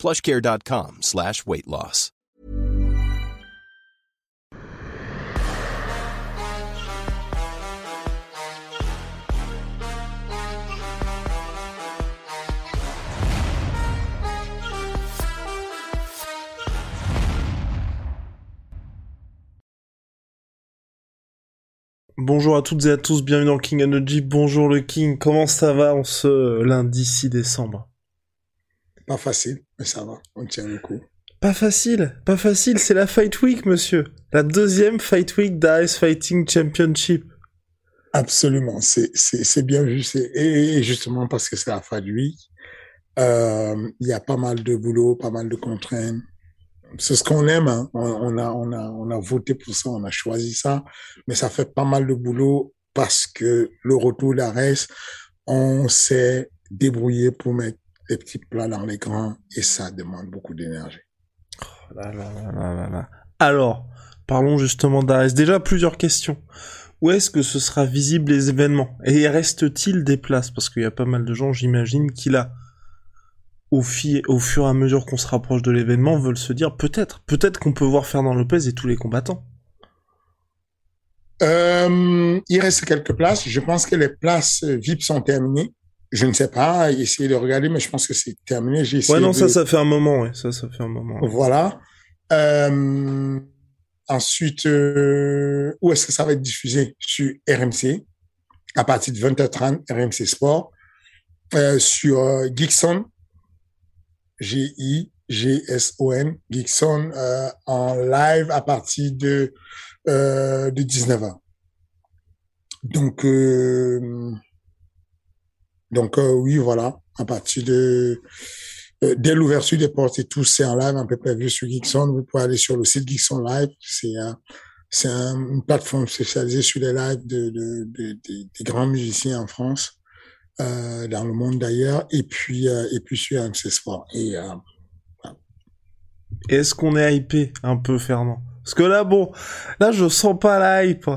plushcare.com slash weight loss. Bonjour à toutes et à tous, bienvenue dans King Energy. Bonjour le King, comment ça va en ce lundi 6 décembre? Pas facile, mais ça va, on tient le coup. Pas facile, pas facile, c'est la Fight Week, monsieur. La deuxième Fight Week d'Ice Fighting Championship. Absolument, c'est bien vu. Et, justement parce que c'est la Fight Week, euh, il y a pas mal de boulot, pas mal de contraintes. C'est ce qu'on aime. Hein. On, a, on, a, on a voté pour ça, on a choisi ça. Mais ça fait pas mal de boulot parce que le retour d'Ares, on s'est débrouillé pour mettre les petits plats dans l'écran et ça demande beaucoup d'énergie. Oh Alors, parlons justement d'Ares. Déjà, plusieurs questions. Où est-ce que ce sera visible les événements? Et reste-t-il des places? Parce qu'il y a pas mal de gens, j'imagine, qui là, au, au fur et à mesure qu'on se rapproche de l'événement, veulent se dire peut-être, peut-être qu'on peut voir Fernand Lopez et tous les combattants. Euh, il reste quelques places. Je pense que les places VIP sont terminées. Je ne sais pas, essayer de regarder, mais je pense que c'est terminé. J'ai ouais, non, ça, ça fait un moment, ouais. Ça, ça fait un moment. Voilà. Euh, ensuite, euh, où est-ce que ça va être diffusé? Sur RMC, à partir de 20h30, RMC Sport. Euh, sur Geekson, G-I-G-S-O-N, Geekson, euh, en live à partir de, euh, de 19h. Donc, euh, donc euh, oui, voilà, à partir de euh, dès l'ouverture des portes et tout, c'est en live, un peu prévu sur Geekson. Vous pouvez aller sur le site Geekson Live. C'est c'est une plateforme spécialisée sur les lives de, de, de, des grands musiciens en France, euh, dans le monde d'ailleurs, et puis euh, et puis sur Sport. Et euh, est-ce qu'on est hypé? Un peu, Fernand Parce que là, bon, là, je sens pas la hype.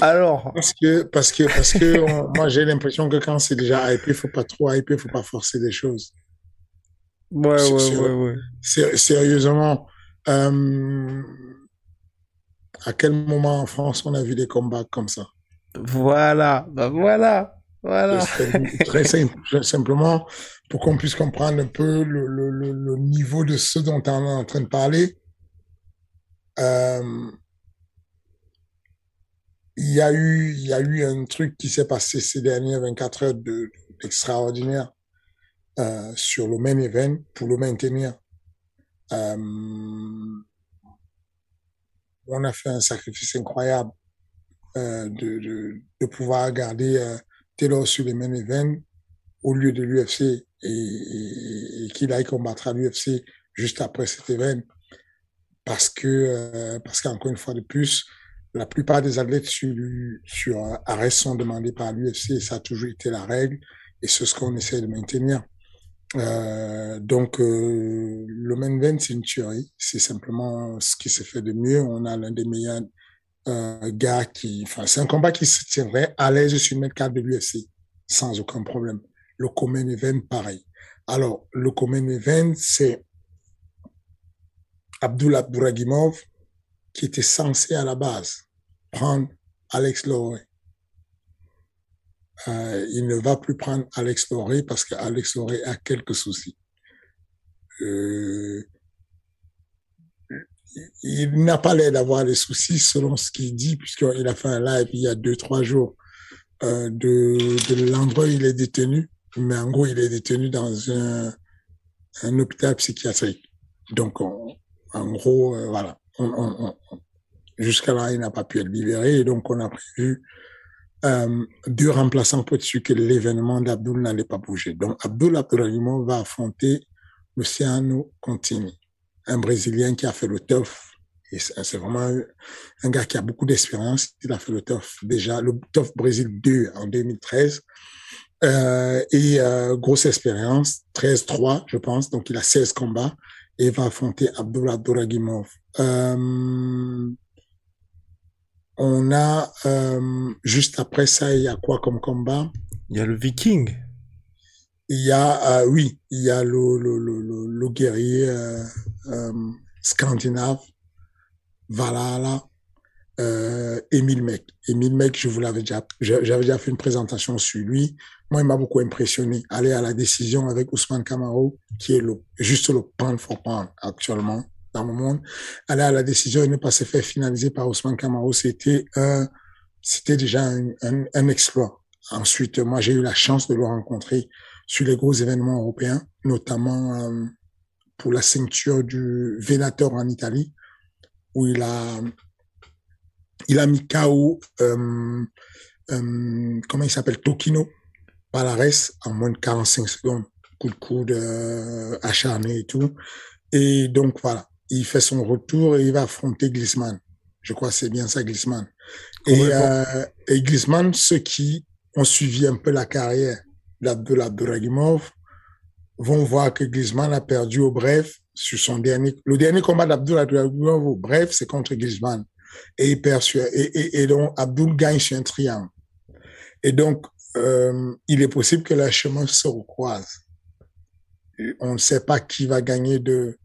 Alors. Parce que, parce que, parce que, moi, j'ai l'impression que quand c'est déjà hypé, faut pas trop hyper, faut pas forcer des choses. Ouais, ouais, ouais, ouais. Sérieusement, euh, à quel moment en France on a vu des combats comme ça? Voilà, bah voilà, voilà. Très simple, simplement pour qu'on puisse comprendre un peu le, le, le, niveau de ce dont on est en train de parler. Euh, il y a eu, il y a eu un truc qui s'est passé ces dernières 24 heures de, extraordinaire euh, sur le main event pour le maintenir. Euh, on a fait un sacrifice incroyable euh, de, de, de, pouvoir garder euh, Taylor sur le main event au lieu de l'UFC et, et, et qu'il aille combattre à l'UFC juste après cet événement parce que euh, parce qu'encore une fois de plus la plupart des athlètes sur, sur arrêt sont demandés par l'UFC et ça a toujours été la règle et c'est ce qu'on essaie de maintenir. Euh, donc, euh, le main event, c'est une tuerie. C'est simplement ce qui se fait de mieux. On a l'un des meilleurs euh, gars qui... Enfin, c'est un combat qui se tiendrait à l'aise sur le 4 de l'UFC, sans aucun problème. Le common event, pareil. Alors, le common event, c'est Abdullah Abdouragimov, qui était censé à la base prendre Alex Loré. Euh, il ne va plus prendre Alex Loré parce qu'Alex Loré a quelques soucis. Euh, il n'a pas l'air d'avoir des soucis selon ce qu'il dit, puisqu'il a fait un live il y a deux, trois jours euh, de, l'endroit où il est détenu. Mais en gros, il est détenu dans un, hôpital psychiatrique. Donc, en gros, voilà. Jusqu'à là, il n'a pas pu être libéré. Et donc, on a prévu euh, deux remplaçants pour être que l'événement d'Abdul n'allait pas bouger. Donc, Abdul Abdourahimov va affronter Luciano Contini. un Brésilien qui a fait le TOF. C'est vraiment un gars qui a beaucoup d'expérience. Il a fait le TOF déjà, le TOF Brésil 2 en 2013. Euh, et euh, grosse expérience, 13-3, je pense. Donc, il a 16 combats et va affronter Abdullah Doragimov. Euh, on a, euh, juste après ça, il y a quoi comme combat? Il y a le Viking. Il y a, euh, oui, il y a le, le, le, le, guerrier euh, euh, scandinave, Valhalla, euh, Emile Mec. Emile Mec, je vous l'avais déjà, j'avais déjà fait une présentation sur lui. Moi, il m'a beaucoup impressionné. Aller à la décision avec Ousmane Camaro, qui est le, juste le pound for pound actuellement dans le monde. Aller à la décision et ne pas se faire finaliser par Ousmane Camaro, c'était c'était déjà un, exploit. Ensuite, moi, j'ai eu la chance de le rencontrer sur les gros événements européens, notamment euh, pour la ceinture du Venator en Italie, où il a, il a mis KO, euh, euh, comment il s'appelle, Tokino, Palares, en moins de 45 secondes. Coup de coude acharné et tout. Et donc, voilà il fait son retour et il va affronter Glisman. Je crois que c'est bien ça, Glisman. Et, euh, et Glisman, ceux qui ont suivi un peu la carrière Abduragimov vont voir que Glisman a perdu au bref sur son dernier, le dernier combat Abduragimov au bref, c'est contre Glisman. Et il perd sur, et, et, et donc Abdul gagne sur un triangle. Et donc, euh, il est possible que les chemins se recroisent. On ne sait pas qui va gagner de,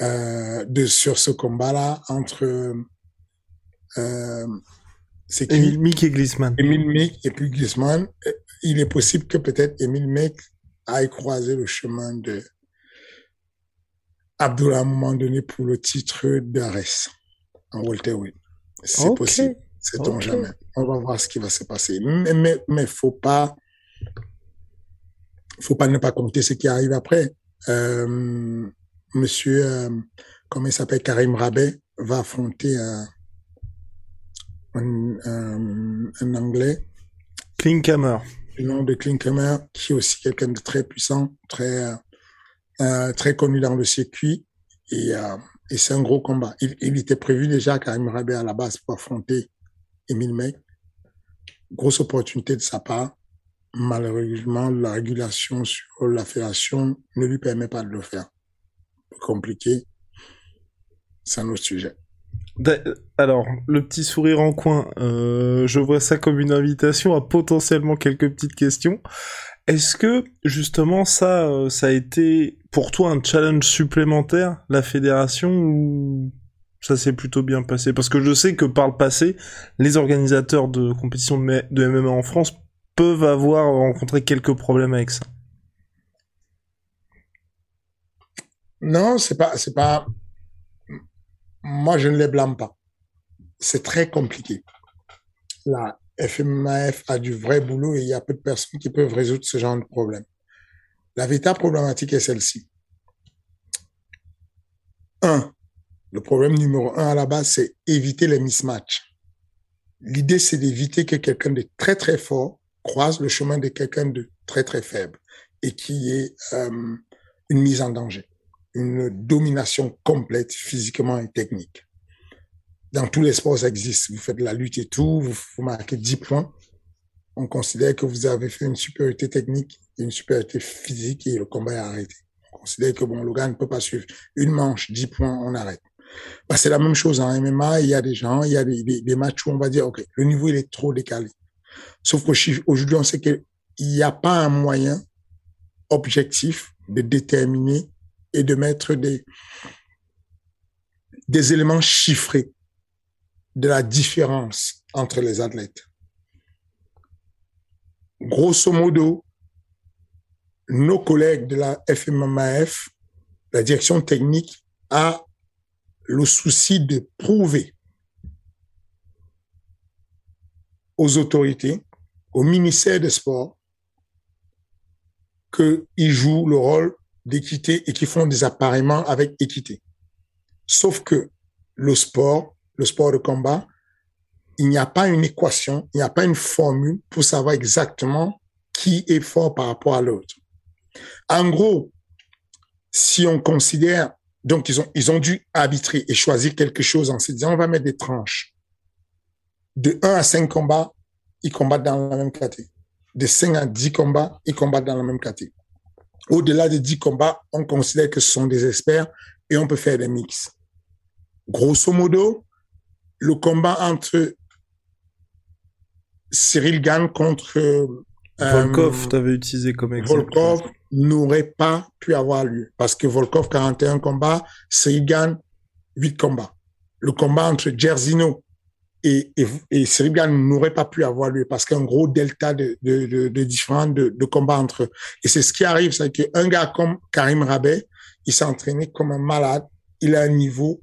euh, de sur ce combat-là entre euh, c'est qui? Emile Mick et Glisman. Emile Mick et puis Glisman. Il est possible que peut-être Emile Mick aille croiser le chemin de Abdullah à un moment donné pour le titre d'Ares en welterweight. C'est okay. possible. C'est okay. jamais. On va voir ce qui va se passer. Mais, mais, mais faut pas, faut pas ne pas compter ce qui arrive après. Euh, monsieur, euh, comment il s'appelle, Karim Rabet, va affronter un, un, un, un Anglais. Klinkhammer. Le nom de Klinkhammer, qui est aussi quelqu'un de très puissant, très, euh, très connu dans le circuit. Et, euh, et c'est un gros combat. Il, il, était prévu déjà, Karim Rabet, à la base, pour affronter Emile Mec. Grosse opportunité de sa part. Malheureusement, la régulation sur la fédération ne lui permet pas de le faire compliqué. C'est un autre sujet. Alors, le petit sourire en coin, euh, je vois ça comme une invitation à potentiellement quelques petites questions. Est-ce que justement ça, euh, ça a été pour toi un challenge supplémentaire, la fédération, ou ça s'est plutôt bien passé? Parce que je sais que par le passé, les organisateurs de compétitions de MMA en France peuvent avoir rencontré quelques problèmes avec ça. Non, c'est pas, c'est pas. Moi, je ne les blâme pas. C'est très compliqué. La FMAF a du vrai boulot et il y a peu de personnes qui peuvent résoudre ce genre de problème. La véritable problématique est celle-ci. Un, le problème numéro un à la base, c'est éviter les mismatchs. L'idée, c'est d'éviter que quelqu'un de très très fort croise le chemin de quelqu'un de très très faible et qui ait euh, une mise en danger une domination complète physiquement et technique. Dans tous les sports, ça existe. Vous faites la lutte et tout, vous, marquez 10 points. On considère que vous avez fait une supériorité technique et une supériorité physique et le combat est arrêté. On considère que bon, le gars ne peut pas suivre une manche, 10 points, on arrête. Bah, c'est la même chose en MMA. Il y a des gens, il y a des matchs où on va dire, OK, le niveau, il est trop décalé. Sauf qu'aujourd'hui, on sait qu'il n'y a pas un moyen objectif de déterminer et de mettre des, éléments chiffrés de la différence entre les athlètes. Grosso modo, nos collègues de la FMMAF, la direction technique, a le souci de prouver aux autorités, au ministère des Sports, qu'ils jouent le rôle d'équité et qui font des appareillements avec équité. Sauf que le sport, le sport de combat, il n'y a pas une équation, il n'y a pas une formule pour savoir exactement qui est fort par rapport à l'autre. En gros, si on considère Donc, ils ont, ils ont dû arbitrer et choisir quelque chose en se disant, on va mettre des tranches. De 1 à 5 combats, ils combattent dans la même catégorie. De 5 à 10 combats, ils combattent dans la même catégorie. Au-delà de 10 combats, on considère que ce sont des experts et on peut faire des mix. Grosso modo, le combat entre Cyril Gann contre euh, Volkov, t'avais utilisé comme exemple. Volkov n'aurait pas pu avoir lieu parce que Volkov 41 combats, Cyril Gann 8 combats. Le combat entre Jerzino et, et, et n'aurait pas pu avoir lieu parce qu'un gros delta de, de, de, de différents de, de combats entre eux. Et c'est ce qui arrive, c'est qu'un gars comme Karim Rabet, il s'est entraîné comme un malade, il a un niveau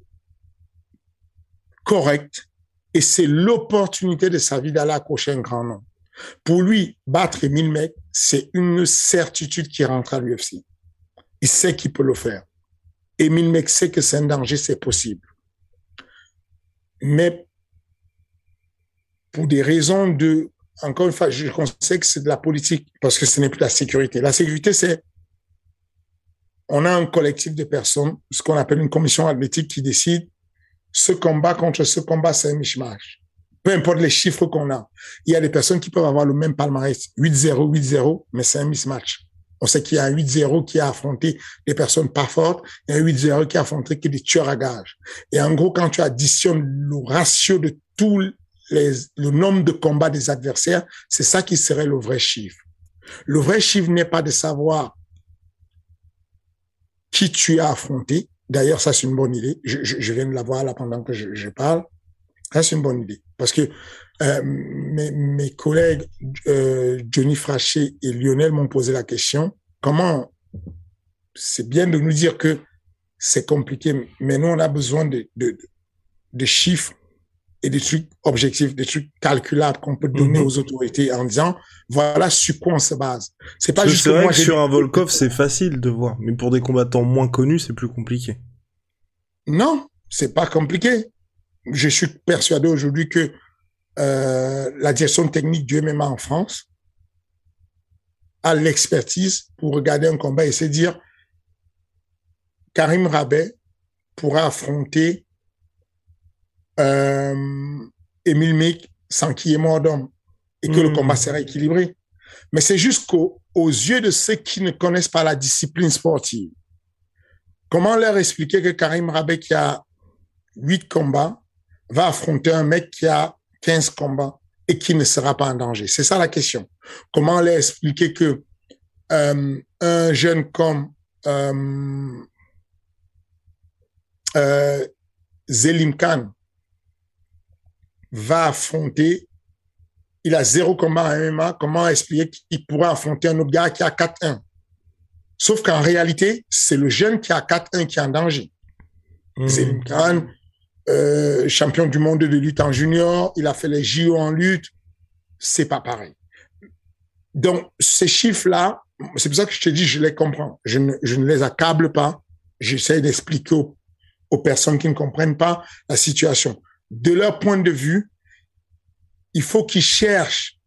correct et c'est l'opportunité de sa vie d'aller accrocher un grand nom. Pour lui, battre Emile mecs, c'est une certitude qui rentre à l'UFC. Il sait qu'il peut le faire. Emile Mec sait que c'est un danger, c'est possible. Mais pour des raisons de, encore une fois, je conseille que c'est de la politique parce que ce n'est plus la sécurité. La sécurité, c'est, on a un collectif de personnes, ce qu'on appelle une commission athlétique qui décide ce combat contre ce combat, c'est un mishmash. Peu importe les chiffres qu'on a. Il y a des personnes qui peuvent avoir le même palmarès, 8-0, 8-0, mais c'est un mismatch. On sait qu'il y a un 8-0 qui a affronté des personnes pas fortes et un 8-0 qui a affronté des tueurs à gages. Et en gros, quand tu additionnes le ratio de tous les, le nombre de combats des adversaires, c'est ça qui serait le vrai chiffre. Le vrai chiffre n'est pas de savoir qui tu as affronté. D'ailleurs, ça, c'est une bonne idée. Je, je, je viens de la voir là pendant que je, je parle. Ça, c'est une bonne idée. Parce que euh, mes, mes, collègues euh, Johnny Frachet et Lionel m'ont posé la question, comment c'est bien de nous dire que c'est compliqué, mais nous, on a besoin de, de, de chiffres et des trucs objectifs, des trucs calculables qu'on peut donner mm -hmm. aux autorités en disant voilà sur quoi on se base. C'est pas juste que vrai moi, que sur un Volkov c'est facile de voir, mais pour des combattants moins connus c'est plus compliqué. Non, c'est pas compliqué. Je suis persuadé aujourd'hui que euh, la direction technique du MMA en France a l'expertise pour regarder un combat et se dire Karim Rabet pourra affronter euh, Emile Mick sans qu'il y ait mort d'homme et que mmh. le combat sera équilibré. Mais c'est juste qu'aux yeux de ceux qui ne connaissent pas la discipline sportive, comment leur expliquer que Karim Rabet qui a huit combats va affronter un mec qui a 15 combats et qui ne sera pas en danger? C'est ça la question. Comment leur expliquer que euh, un jeune comme euh, euh, Zelim Khan va affronter, il a zéro combat en MMA, comment expliquer qu'il pourrait affronter un autre gars qui a 4-1 Sauf qu'en réalité, c'est le jeune qui a 4-1 qui est en danger. Mmh. Zelim Khan, euh, champion du monde de lutte en junior, il a fait les JO en lutte, c'est pas pareil. Donc, ces chiffres-là, c'est pour ça que je te dis, je les comprends. Je ne, je ne les accable pas. J'essaie d'expliquer aux, aux, personnes qui ne comprennent pas la situation. De leur point de vue, il faut qu'ils cherchent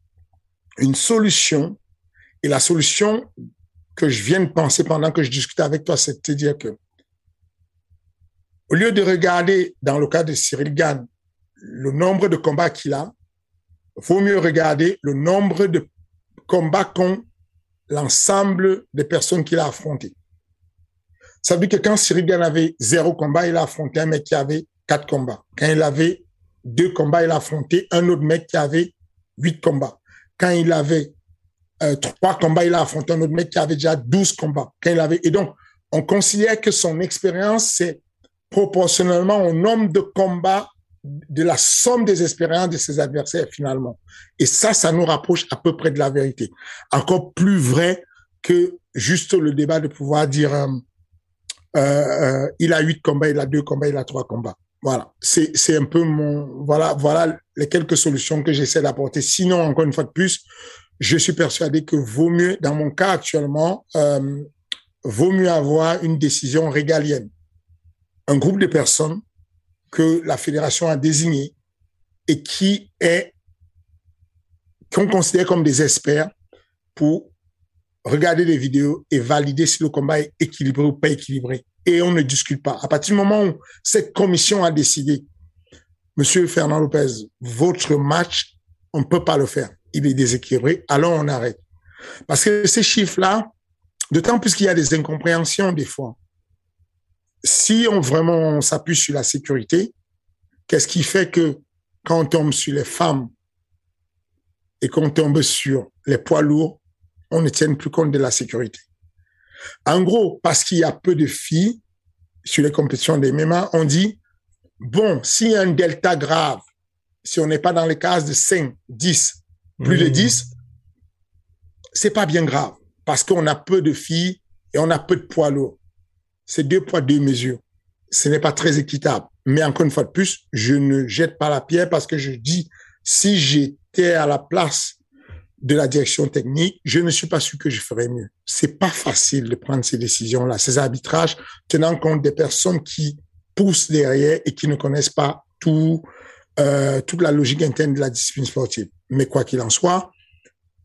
une solution. Et la solution que je viens de penser pendant que je discutais avec toi, c'est de te dire que au lieu de regarder, dans le cas de Cyril Gann, le nombre de combats qu'il a, il faut mieux regarder le nombre de combats qu'ont l'ensemble des personnes qu'il a affrontées. Ça veut dire que quand Cyril Gann avait zéro combat, il a affronté un mec qui avait quatre combats. Quand il avait deux combats, il a affronté un autre mec qui avait huit combats. Quand il avait euh, trois combats, il a affronté un autre mec qui avait déjà douze combats. Et donc, on considère que son expérience, c'est proportionnellement au nombre de combats de la somme des expériences de ses adversaires finalement. Et ça, ça nous rapproche à peu près de la vérité. Encore plus vrai que juste le débat de pouvoir dire euh, euh, il a huit combats, il a deux combats, il a trois combats. Voilà, c'est un peu mon voilà voilà les quelques solutions que j'essaie d'apporter. Sinon, encore une fois de plus, je suis persuadé que vaut mieux, dans mon cas actuellement, euh, vaut mieux avoir une décision régalienne un groupe de personnes que la fédération a désigné et qui est qu'on considère comme des experts pour regarder des vidéos et valider si le combat est équilibré ou pas équilibré. Et on ne discute pas. À partir du moment où cette commission a décidé, Monsieur Fernand Lopez, votre match, on ne peut pas le faire. Il est déséquilibré, alors on arrête. Parce que ces chiffres-là, d'autant plus qu'il y a des incompréhensions des fois. Si on vraiment s'appuie sur la sécurité, qu'est-ce qui fait que quand on tombe sur les femmes et qu'on tombe sur les poids lourds, on ne tient plus compte de la sécurité? En gros, parce qu'il y a peu de filles sur les compétitions des MMA, on dit, bon, s'il y a un delta grave, si on n'est pas dans les cases de 5, 10, plus de 10, mmh. c'est pas bien grave parce qu'on a peu de filles et on a peu de poids lourds. C'est deux poids, deux mesures. Ce n'est pas très équitable. Mais encore une fois de plus, je ne jette pas la pierre parce que je dis, si j'étais à la place de la direction technique, je ne suis pas sûr que je ferais mieux. C'est pas facile de prendre ces décisions-là, ces arbitrages, tenant compte des personnes qui poussent derrière et qui ne connaissent pas tout, euh, toute la logique interne de la discipline sportive. Mais quoi qu'il en soit,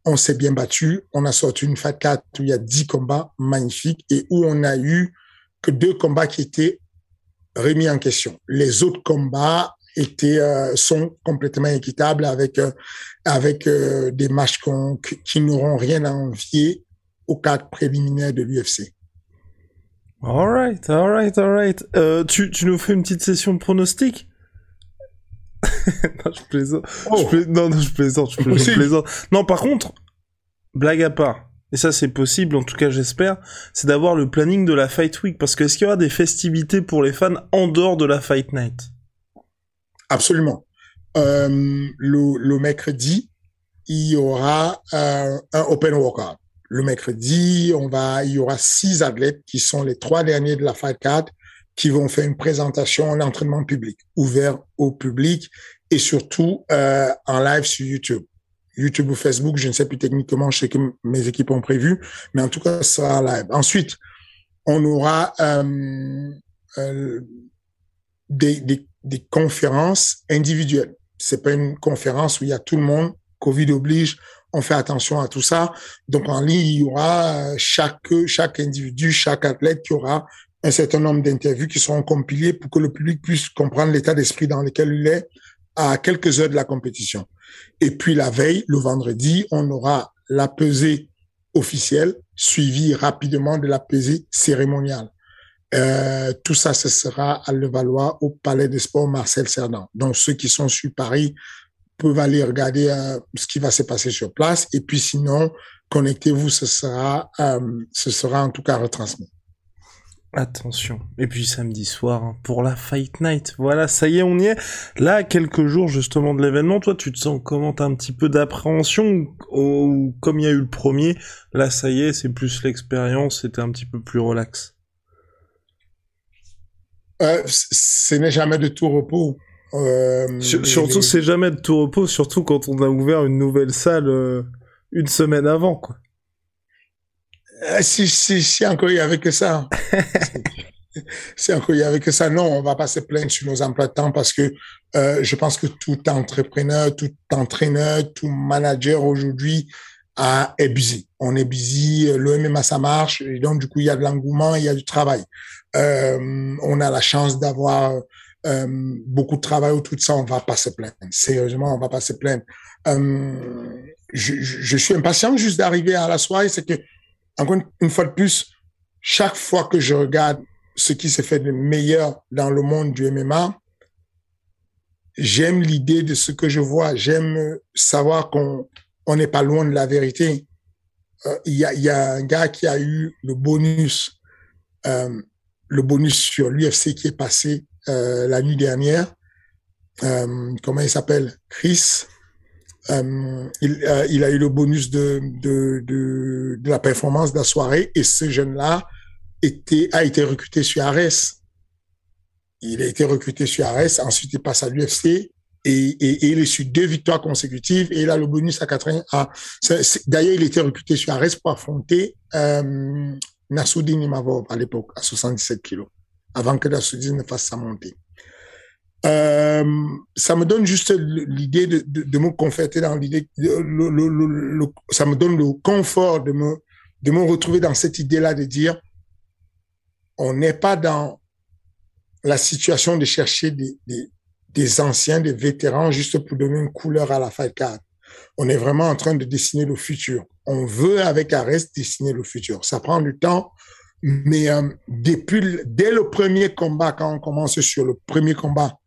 on s'est bien battu. On a sorti une Fat 4 où il y a 10 combats magnifiques et où on a eu que deux combats qui étaient remis en question. Les autres combats étaient euh, sont complètement équitables avec euh, avec euh, des matchs qui n'auront rien à envier au cadre préliminaire de l'UFC. Alright, alright, alright. Euh, tu, tu nous fais une petite session de pronostic? Non, je plaisante. Oh. Je Non, non, je plaisante, je, je plaisante. Non, par contre, blague à part, et ça c'est possible, en tout cas j'espère, c'est d'avoir le planning de la Fight Week, parce que est-ce qu'il y aura des festivités pour les fans en dehors de la Fight Night? Absolument. Euh, le, le, mercredi, il y aura euh, un open workout. Le mercredi, on va, il y aura six athlètes qui sont les trois derniers de la Fight Card qui vont faire une présentation en entraînement public, ouvert au public et surtout euh, en live sur YouTube. YouTube ou Facebook, je ne sais plus techniquement, je sais que mes équipes ont prévu, mais en tout cas, ça sera live. Ensuite, on aura euh, euh, des, des, des conférences individuelles. C'est pas une conférence où il y a tout le monde. Covid oblige, on fait attention à tout ça. Donc en ligne, il y aura chaque chaque individu, chaque athlète qui aura un certain nombre d'interviews qui seront compilées pour que le public puisse comprendre l'état d'esprit dans lequel il est à quelques heures de la compétition. Et puis la veille, le vendredi, on aura la pesée officielle suivie rapidement de la pesée cérémoniale. Euh, tout ça, ce sera à Levallois au Palais des Sports Marcel Cerdan. Donc, ceux qui sont sur Paris peuvent aller regarder euh, ce qui va se passer sur place. Et puis, sinon, connectez-vous, ce sera, euh, ce sera en tout cas retransmis. Attention. Et puis samedi soir hein, pour la Fight Night. Voilà, ça y est, on y est. Là, quelques jours justement de l'événement, toi, tu te sens comment? Un petit peu d'appréhension ou, comme il y a eu le premier, là, ça y est, c'est plus l'expérience, c'était un petit peu plus relax. Euh, ce n'est jamais de tout repos. Euh, surtout, c'est jamais de tout repos, surtout quand on a ouvert une nouvelle salle euh, une semaine avant, quoi. Euh, si, si, si encore il y avait que ça. si encore il y avait que ça, non, on va pas se plaindre sur nos emplois de temps parce que je pense que tout entrepreneur, tout entraîneur, tout manager aujourd'hui a, est busy. On est busy, le MMA ça marche, et donc du coup il y a de l'engouement, il y a du travail. Euh, on a la chance d'avoir euh, beaucoup de travail autour de ça, on va pas se plaindre. Sérieusement, on va pas se plaindre. Euh, je, suis impatient juste d'arriver à la soirée, c'est que encore une fois de plus, chaque fois que je regarde ce qui s'est fait de meilleur dans le monde du MMA, j'aime l'idée de ce que je vois. J'aime savoir qu'on on n'est pas loin de la vérité. Il y, a, un gars qui a eu le bonus, le bonus sur l'UFC qui est passé euh, la nuit dernière. Euh, comment il s'appelle? Chris. Euh, il, a eu le bonus de, de, de, la performance de la soirée et ce jeune-là a été recruté sur Ares. Il a été recruté sur Ares, ensuite il passe à l'UFC et, il est sur deux victoires consécutives et il a le bonus à 80. Ah, D'ailleurs, il était recruté sur Ares pour affronter Nassoudine Imavov à l'époque, à 77 kilos, avant que Nassoudine ne fasse sa montée. Euh, ça me donne juste l'idée de, me conforter dans l'idée, ça me donne le confort de me, retrouver dans cette idée-là de dire, on n'est pas dans la situation de chercher des, anciens, des vétérans, juste pour donner une couleur à la card. On est vraiment en train de dessiner le futur. On veut, avec Arès, dessiner le futur. Ça prend du temps, mais euh, depuis, dès le premier combat, quand on commence sur le premier combat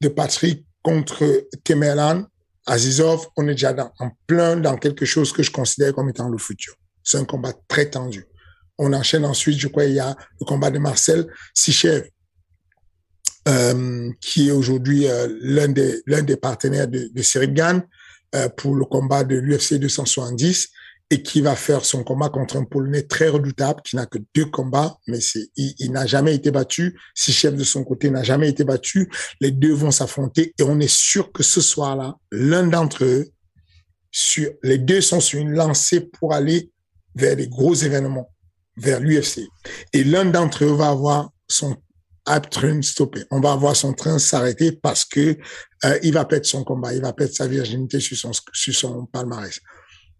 de Patrick contre Temelan, Azizov, on est déjà dans, en plein dans quelque chose que je considère comme étant le futur. C'est un combat très tendu. On enchaîne ensuite, je crois, il y a le combat de Marcel Sichev, euh, qui est aujourd'hui euh, l'un des des partenaires de, de Cyril Gann pour le combat de l'UFC 270 et qui va faire son combat contre un Polonais très redoutable qui n'a que deux combats, mais il, n'a jamais été battu. Si chef de son côté n'a jamais été battu, les deux vont s'affronter et on est sûr que ce soir-là, l'un d'entre eux, sur les deux sont sur une lancée pour aller vers des gros événements, vers l'UFC. Et l'un d'entre eux va avoir son stoppé. On va avoir son train s'arrêter parce que euh, il va perdre son combat, il va perdre sa virginité sur son sur son palmarès.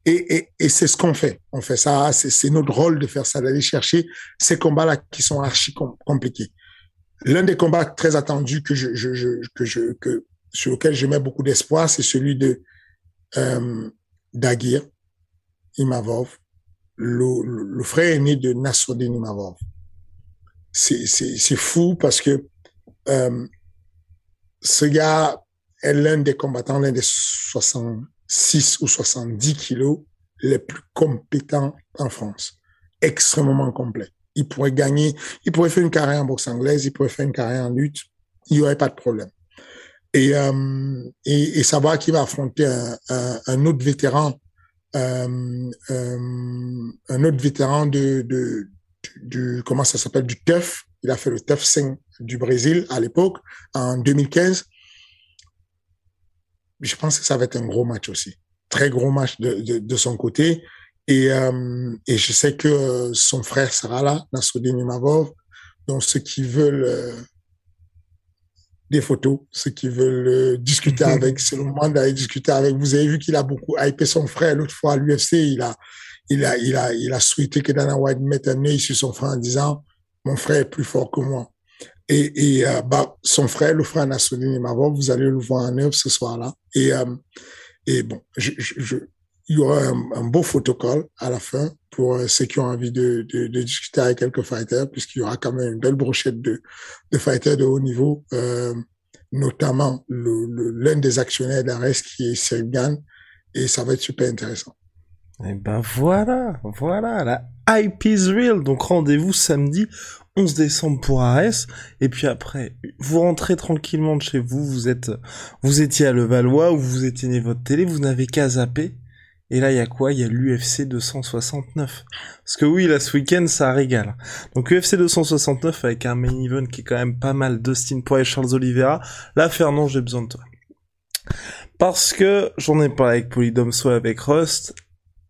Et, et, et c'est ce qu'on fait. On fait ça, c'est notre rôle de faire ça, d'aller chercher ces combats-là qui sont archi compliqués. L'un des combats très attendus que je, je, je, que je, que, sur lequel je mets beaucoup d'espoir, c'est celui de euh, Dagir Imavov, le, le, frère aîné de Nasruddin Imavov. C'est fou parce que euh, ce gars est l'un des combattants, l'un des 60 6 ou 70 kilos les plus compétents en France. Extrêmement complet. Il pourrait gagner, il pourrait faire une carrière en boxe anglaise, il pourrait faire une carrière en lutte, il n'y aurait pas de problème. Et, euh, et, savoir qu'il va affronter un, un, autre vétéran, euh, un autre vétéran de, du, comment ça s'appelle, du TEF. Il a fait le TEF 5 du Brésil à l'époque, en 2015 je pense que ça va être un gros match aussi. Très gros match de, de, de son côté. Et, euh, et je sais que son frère sera là, Nasruddin Imavov. Donc, ceux qui veulent euh, des photos, ceux qui veulent euh, discuter avec, c'est le moment d'aller discuter avec. Vous avez vu qu'il a beaucoup hypé son frère l'autre fois à l'UFC. Il a, il a, il a, il a souhaité que Dana White mette un œil sur son frère en disant, mon frère est plus fort que moi. Et, et euh, bah, son frère, le frère Nassoudine Imavov, vous allez le voir en œuvre ce soir-là. Et, euh, et bon, je, il y aura un, beau photocall à la fin pour euh, ceux qui ont envie de, de, de discuter avec quelques fighters, puisqu'il y aura quand même une belle brochette de, de fighters de haut niveau, euh, notamment l'un des actionnaires d'Ares qui est Sergan, et ça va être super intéressant. Et ben voilà, voilà, la hype is real. Donc rendez-vous samedi 11 décembre pour Ares, et puis après, vous rentrez tranquillement de chez vous, vous êtes, vous étiez à Levallois, ou vous éteignez votre télé, vous n'avez qu'à zapper, et là, il y a quoi? Il y a l'UFC 269. Parce que oui, là, ce week-end, ça régale. Donc, UFC 269 avec un main event qui est quand même pas mal. Dustin Poirier et Charles Oliveira. Là, Fernand, j'ai besoin de toi. Parce que j'en ai parlé avec Polydome, soit avec Rust.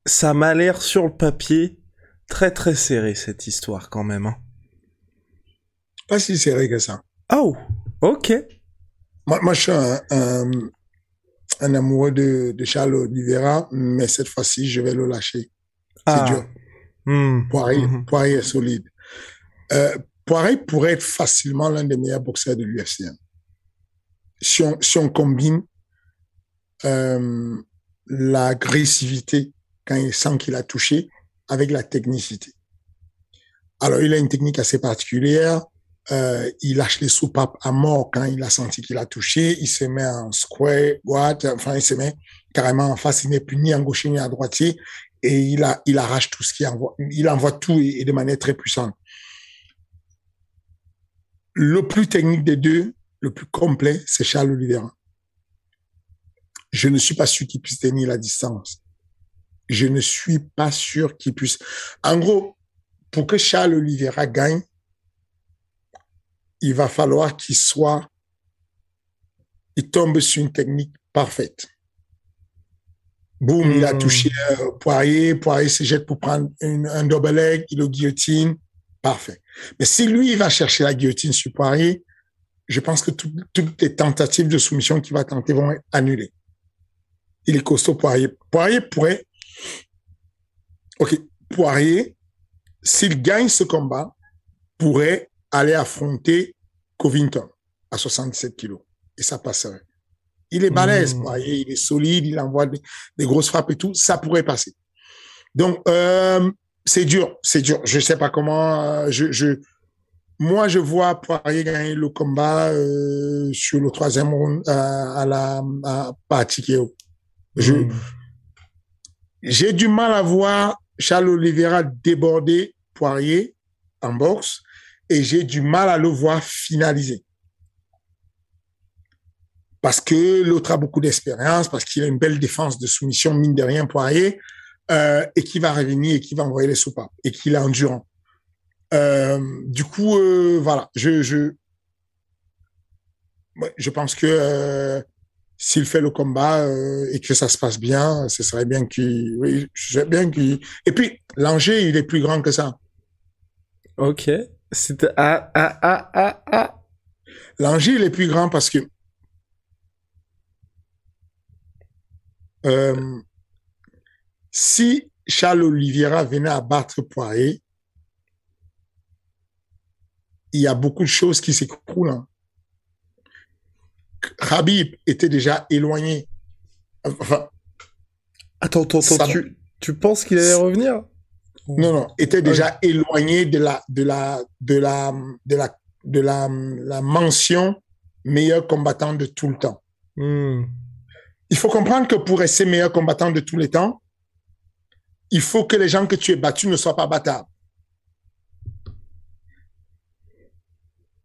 Ça m'a l'air sur le papier très très serré, cette histoire, quand même. Hein. Pas si serré que ça. Oh, ok. Moi, moi je suis un, un, un amoureux de, de Charles Oliveira, mais cette fois-ci, je vais le lâcher. Ah. C'est dur. Mmh. Poirier, mmh. Poirier est solide. Euh, Poirier pourrait être facilement l'un des meilleurs boxeurs de l'UFC. Si on, si on combine euh, l'agressivité quand il sent qu'il a touché avec la technicité. Alors, il a une technique assez particulière euh, il lâche les soupapes à mort quand il a senti qu'il a touché. Il se met en square, enfin, il se met carrément en face. Il n'est plus ni en gauche ni à droitier. Et il, a, il arrache tout ce qu'il envoie. Il envoie tout et, de manière très puissante. Le plus technique des deux, le plus complet, c'est Charles Oliveira. Je ne suis pas sûr qu'il puisse tenir la distance. Je ne suis pas sûr qu'il puisse. En gros, pour que Charles Oliveira gagne, il va falloir qu'il soit, il tombe sur une technique parfaite. Boum, il a hmm. touché euh, Poirier, Poirier se jette pour prendre un double leg, il le guillotine, parfait. Mais si lui, il va chercher la guillotine sur Poirier, je pense que toutes les tentatives de soumission qu'il va tenter vont être annulées. Il est costaud Poirier. Poirier pourrait, ok, Poirier, s'il gagne ce combat, pourrait aller affronter Covington à 67 kilos. Et ça passerait. Il est balèze, Mmh. Poirier, il est solide, il envoie des, des grosses frappes et tout. Ça pourrait passer. Donc, euh, c'est dur, c'est dur. Je sais pas comment. euh, je, je, moi, je vois Poirier gagner le combat euh, sur le troisième round à la à, à. Je, Hmm. J'ai du mal à voir Charles Oliveira déborder Poirier en boxe et j'ai du mal à le voir finaliser. Parce que l'autre a beaucoup d'expérience, parce qu'il a une belle défense de soumission, mine de rien, Poirier, euh, et qui va revenir et qui va envoyer les soupapes et qu'il est endurant. Euh, du coup, euh, voilà, je, je, je pense que euh, s'il fait le combat euh, et que ça se passe bien, ce serait bien qu'il, oui, bien qu'il. Et puis l'enjeu, il est plus grand que ça. Ok. C'était ah ah ah ah ah. L'enjeu, il est plus grand parce que euh, si Charles Oliveira venait à battre Poirier, il y a beaucoup de choses qui s'écroulent. hein. Khabib était déjà éloigné. Enfin, Attends, attends. Ça- Tu, tu penses qu'il allait revenir? Non, non, était déjà éloigné de la, de la, de la, de la, de la, la mention meilleur combattant de tout le temps. Hmm. Il faut comprendre que pour rester meilleur combattant de tous les temps, il faut que les gens que tu aies battus ne soient pas battables.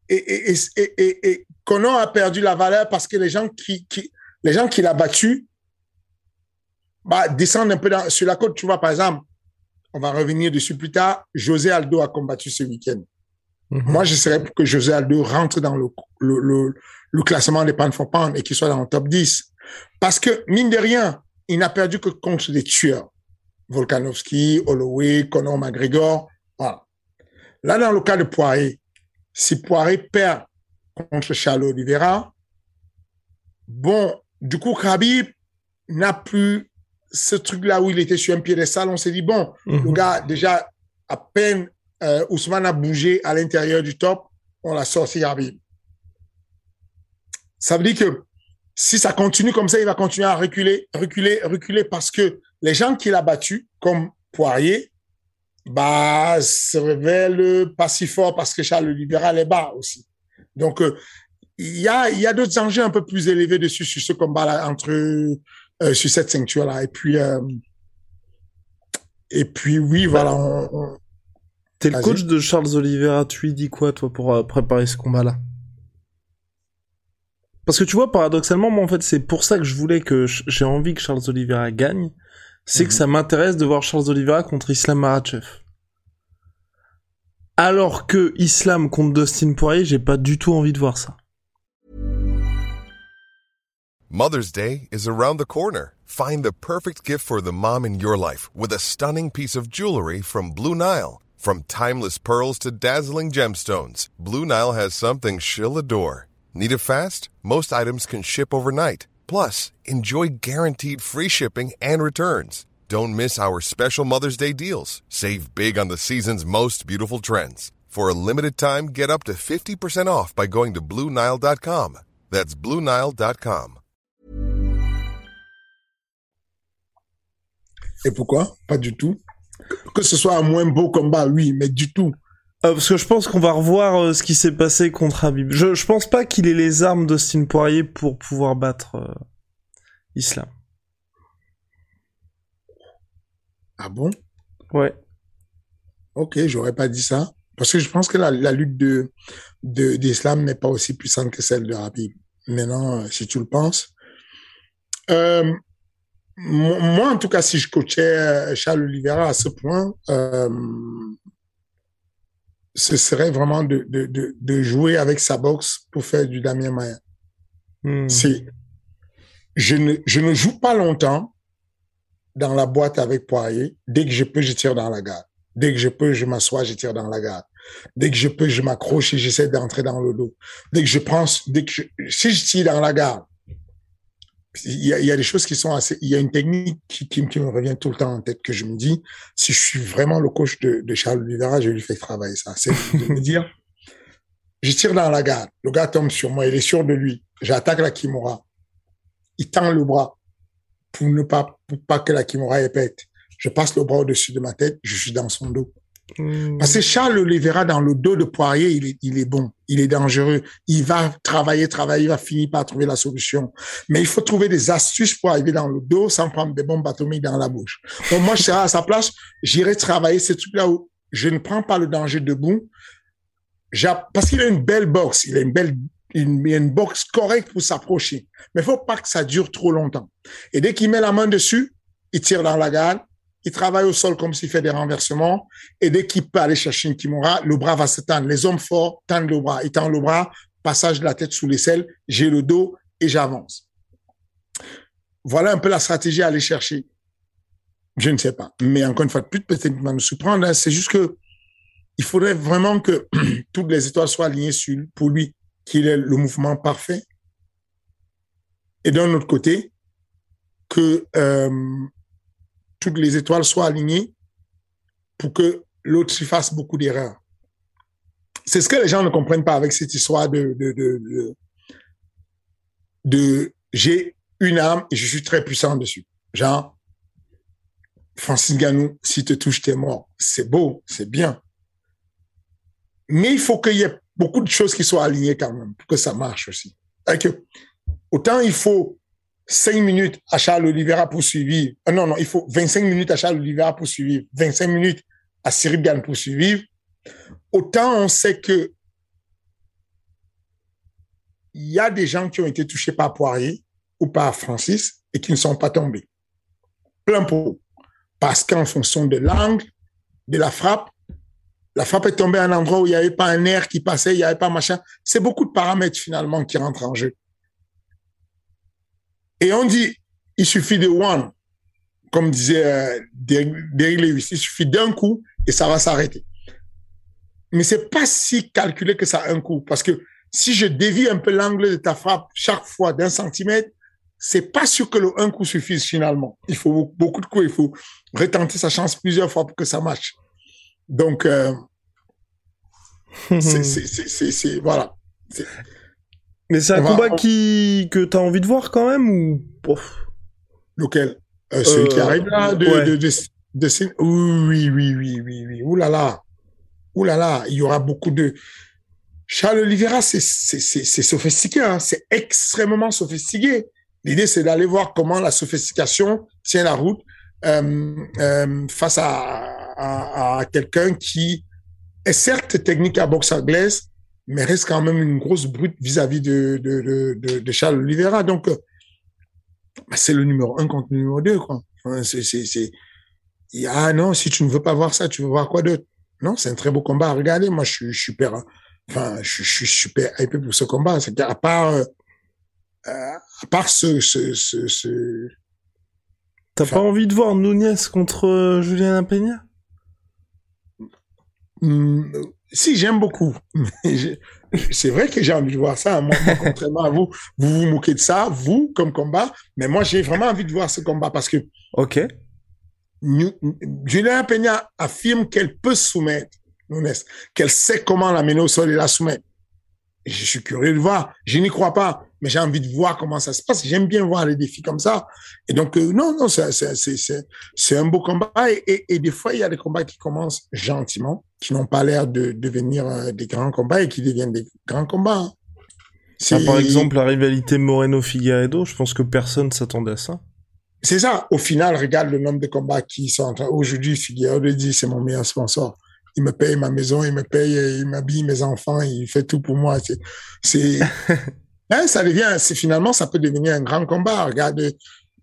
Et, et, et, et, Conor a perdu la valeur parce que les gens qui, qui, les gens qu'il a battus bah, descendent un peu dans- sur la côte. Tu vois, par exemple, on va revenir dessus plus tard. José Aldo a combattu ce week-end. Mhm. Moi, je serais pour que José Aldo rentre dans le, le, le, le classement des pound for pound et qu'il soit dans le top 10. Parce que, mine de rien, il n'a perdu que contre des tueurs. Volkanovski, Holloway, Conor McGregor. Voilà. Là, dans le cas de Poirier, si Poirier perd contre Charles Oliveira, bon, du coup, Khabib n'a plus ce truc-là où il était sur un piédestal. On s'est dit, bon, le Mhm. gars, déjà, à peine euh, Ousmane a bougé à l'intérieur du top, on l'a sorti Khabib. Ça veut dire que si ça continue comme ça, il va continuer à reculer, reculer, reculer parce que les gens qu'il a battus, comme Poirier, bah, se révèlent pas si fort parce que Charles Oliveira les bat aussi. Donc, euh, il y a, il y a d'autres enjeux un peu plus élevés dessus sur ce combat-là entre, euh, sur cette ceinture-là. Et puis, euh, et puis, oui, voilà, on- on, T'es le coach de Charles Oliveira, tu lui dis quoi, toi, pour préparer ce combat-là? Parce que tu vois, paradoxalement, moi, en fait, c'est pour ça que je voulais que j'ai envie que Charles Oliveira gagne. C'est que Mhm. ça m'intéresse de voir Charles Oliveira contre Islam Makhachev. Alors que Islam contre Dustin Poirier, j'ai pas du tout envie de voir ça. Mother's Day is around the corner. Find the perfect gift for the mom in your life with a stunning piece of jewelry from Blue Nile. From timeless pearls to dazzling gemstones, Blue Nile has something she'll adore. Need it fast? Most items can ship overnight. Plus, enjoy guaranteed free shipping and returns. Don't miss our special Mother's Day deals. Save big on the season's most beautiful trends. For a limited time, get up to 50% off by going to BlueNile.com. That's BlueNile.com. et pourquoi? Pas du tout. Que ce soit un moins beau combat, oui, mais du tout. Euh, parce que je pense qu'on va revoir euh, ce qui s'est passé contre Habib. Je, je pense pas qu'il ait les armes d'Austin Poirier pour pouvoir battre euh, Islam. Ah bon? Ouais. Ok, j'aurais pas dit ça. Parce que je pense que la, la lutte de, d'Islam n'est pas aussi puissante que celle de Habib. Maintenant, euh, si tu le penses. Euh, mo- moi, en tout cas, si je coachais euh, Charles Oliveira à ce point, euh, ce serait vraiment de, de, de, de jouer avec sa boxe pour faire du Damien Maya. Hmm. C'est, je ne, je ne joue pas longtemps dans la boîte avec Poirier. Dès que je peux, je tire dans la garde. Dès que je peux, je m'assois, je tire dans la garde. Dès que je peux, je m'accroche et j'essaie d'entrer dans le dos. Dès que je prends, dès que je, si je tire dans la garde, il y, a, des choses qui sont assez. Il y a une technique qui, me revient tout le temps en tête que je me dis, si je suis vraiment le coach de, Charles Oliveira, je lui fais travailler ça. C'est de me dire, je tire dans la garde, le gars tombe sur moi, il est sûr de lui. J'attaque la Kimura. Il tend le bras pour ne pas, pour pas que la Kimura pète. Je passe le bras au-dessus de ma tête, je suis dans son dos. Hmm. Parce que Charles Oliveira, dans le dos de Poirier, il est, il est bon, il est dangereux. Il va travailler, travailler, il va finir par trouver la solution. Mais il faut trouver des astuces pour arriver dans le dos sans prendre des bombes atomiques dans la bouche. Donc moi, je serai à sa place, j'irai travailler ce truc-là où je ne prends pas le danger debout. Parce qu'il a une belle boxe, il a une belle une, une boxe correcte pour s'approcher. Mais il faut pas que ça dure trop longtemps. Et dès qu'il met la main dessus, il tire dans la garde, il travaille au sol comme s'il fait des renversements. Et dès qu'il peut aller chercher une kimura, le bras va se tendre. Les hommes forts tendent le bras. Ils tendent le bras, passage de la tête sous l'aisselle, j'ai le dos et j'avance. Voilà un peu la stratégie à aller chercher. Je ne sais pas. Mais encore une fois, plus peut-être nous surprendre. Hein. C'est juste que il faudrait vraiment que toutes les étoiles soient alignées sur, pour lui, qu'il ait le mouvement parfait. Et d'un autre côté, que euh, toutes les étoiles soient alignées pour que l'autre s'y fasse beaucoup d'erreurs. C'est ce que les gens ne comprennent pas avec cette histoire de, de, j'ai une arme et je suis très puissant dessus. Genre, Francis Ganou, si te touche, t'es mort. C'est beau, c'est bien. Mais il faut qu'il y ait beaucoup de choses qui soient alignées quand même pour que ça marche aussi. autant il faut 5 minutes à Charles Oliveira pour suivre. Euh, non, non, il faut 25 minutes à Charles Oliveira pour suivre, 25 minutes à Cyril Gann pour suivre. Autant on sait que il y a des gens qui ont été touchés par Poirier ou par Francis et qui ne sont pas tombés. Plein pot. Parce qu'en fonction de l'angle, de la frappe, la frappe est tombée à un endroit où il n'y avait pas un air qui passait, il n'y avait pas machin. C'est beaucoup de paramètres finalement qui rentrent en jeu. Et on dit, il suffit de one, comme disait euh, Derrick Lewis, il suffit d'un coup et ça va s'arrêter. Mais c'est pas si calculé que ça un coup, parce que si je dévie un peu l'angle de ta frappe chaque fois d'un centimètre, c'est pas sûr que le un coup suffise finalement. Il faut beaucoup de coups, il faut retenter sa chance plusieurs fois pour que ça marche. Donc, euh, c'est, voilà. Mais c'est un combat qui que t'as envie de voir quand même ou Lequel? Euh, Celui qui euh, arrive là de, de, de, de, Oui, oui, oui, oui, oui. Ouh là là. Ouh là là. Il y aura beaucoup de. Charles Oliveira, c'est c'est sophistiqué. Hein. C'est extrêmement sophistiqué. L'idée, c'est d'aller voir comment la sophistication tient la route euh, euh, face à, à, à quelqu'un qui est certes technique à boxe anglaise, mais reste quand même une grosse brute vis-à-vis de, de, de, de, Charles Oliveira. Donc, euh, bah, c'est le numéro un contre le numéro deux, quoi. c'est, c'est, c'est, ah non, si tu ne veux pas voir ça, tu veux voir quoi d'autre? Non, c'est un très beau combat à regarder. Moi, je suis super, enfin, je, suis super hypé pour ce combat. C'est à part, euh, à part ce, ce, ce, ce... T'as pas envie de voir Nunez contre euh, Julien Peña? Hmm, si, j'aime beaucoup. c'est vrai que j'ai envie de voir ça. Moi, contrairement à vous, vous vous moquez de ça, vous, comme combat. Mais moi, j'ai vraiment envie de voir ce combat parce que. OK. Julien Peña affirme qu'elle peut soumettre qu'elle sait comment la mener au sol et la soumettre. je suis curieux de voir. Je n'y crois pas mais j'ai envie de voir comment ça se passe. J'aime bien voir les défis comme ça. Et donc, euh, non, non, c'est un beau combat. Et, et, des fois, il y a des combats qui commencent gentiment, qui n'ont pas l'air de devenir euh, des grands combats et qui deviennent des grands combats. Ah, par exemple, la rivalité Moreno-Figueredo, je pense que personne s'attendait à ça. C'est ça. Au final, regarde le nombre de combats qui sont en train. Aujourd'hui, Figueredo dit c'est mon meilleur sponsor. Il me paye ma maison, il me paye, il m'habille mes enfants, il fait tout pour moi. C'est, Hein, ça devient, finalement, ça peut devenir un grand combat. Regarde,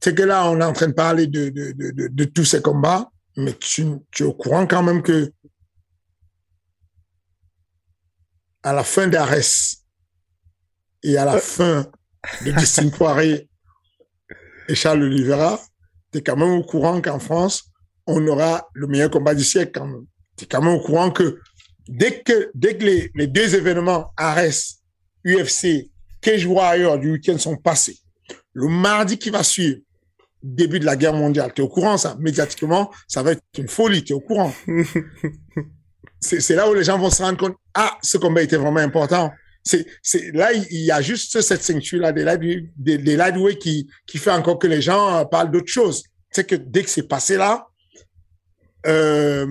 c'est que là, on est en train de parler de, de, de, de, tous ces combats, mais tu, tu, es au courant quand même que à la fin d'Arès et à la euh. fin de Destiny Poiré et Charles Oliveira, tu es quand même au courant qu'en France, on aura le meilleur combat du siècle quand même. Tu es quand même au courant que dès que, dès que les, les deux événements, Arès, UFC Cage Warrior du week-end sont passés. le mardi qui va suivre, début de la guerre mondiale, tu es au courant, ça, médiatiquement, ça va être une folie, tu es au courant. c'est là où les gens vont se rendre compte, ah, ce combat était vraiment important. C'est, là, il y a juste cette ceinture-là des, des, des lightweight qui, qui fait encore que les gens euh, parlent d'autre chose. C'est que dès que c'est passé là, euh,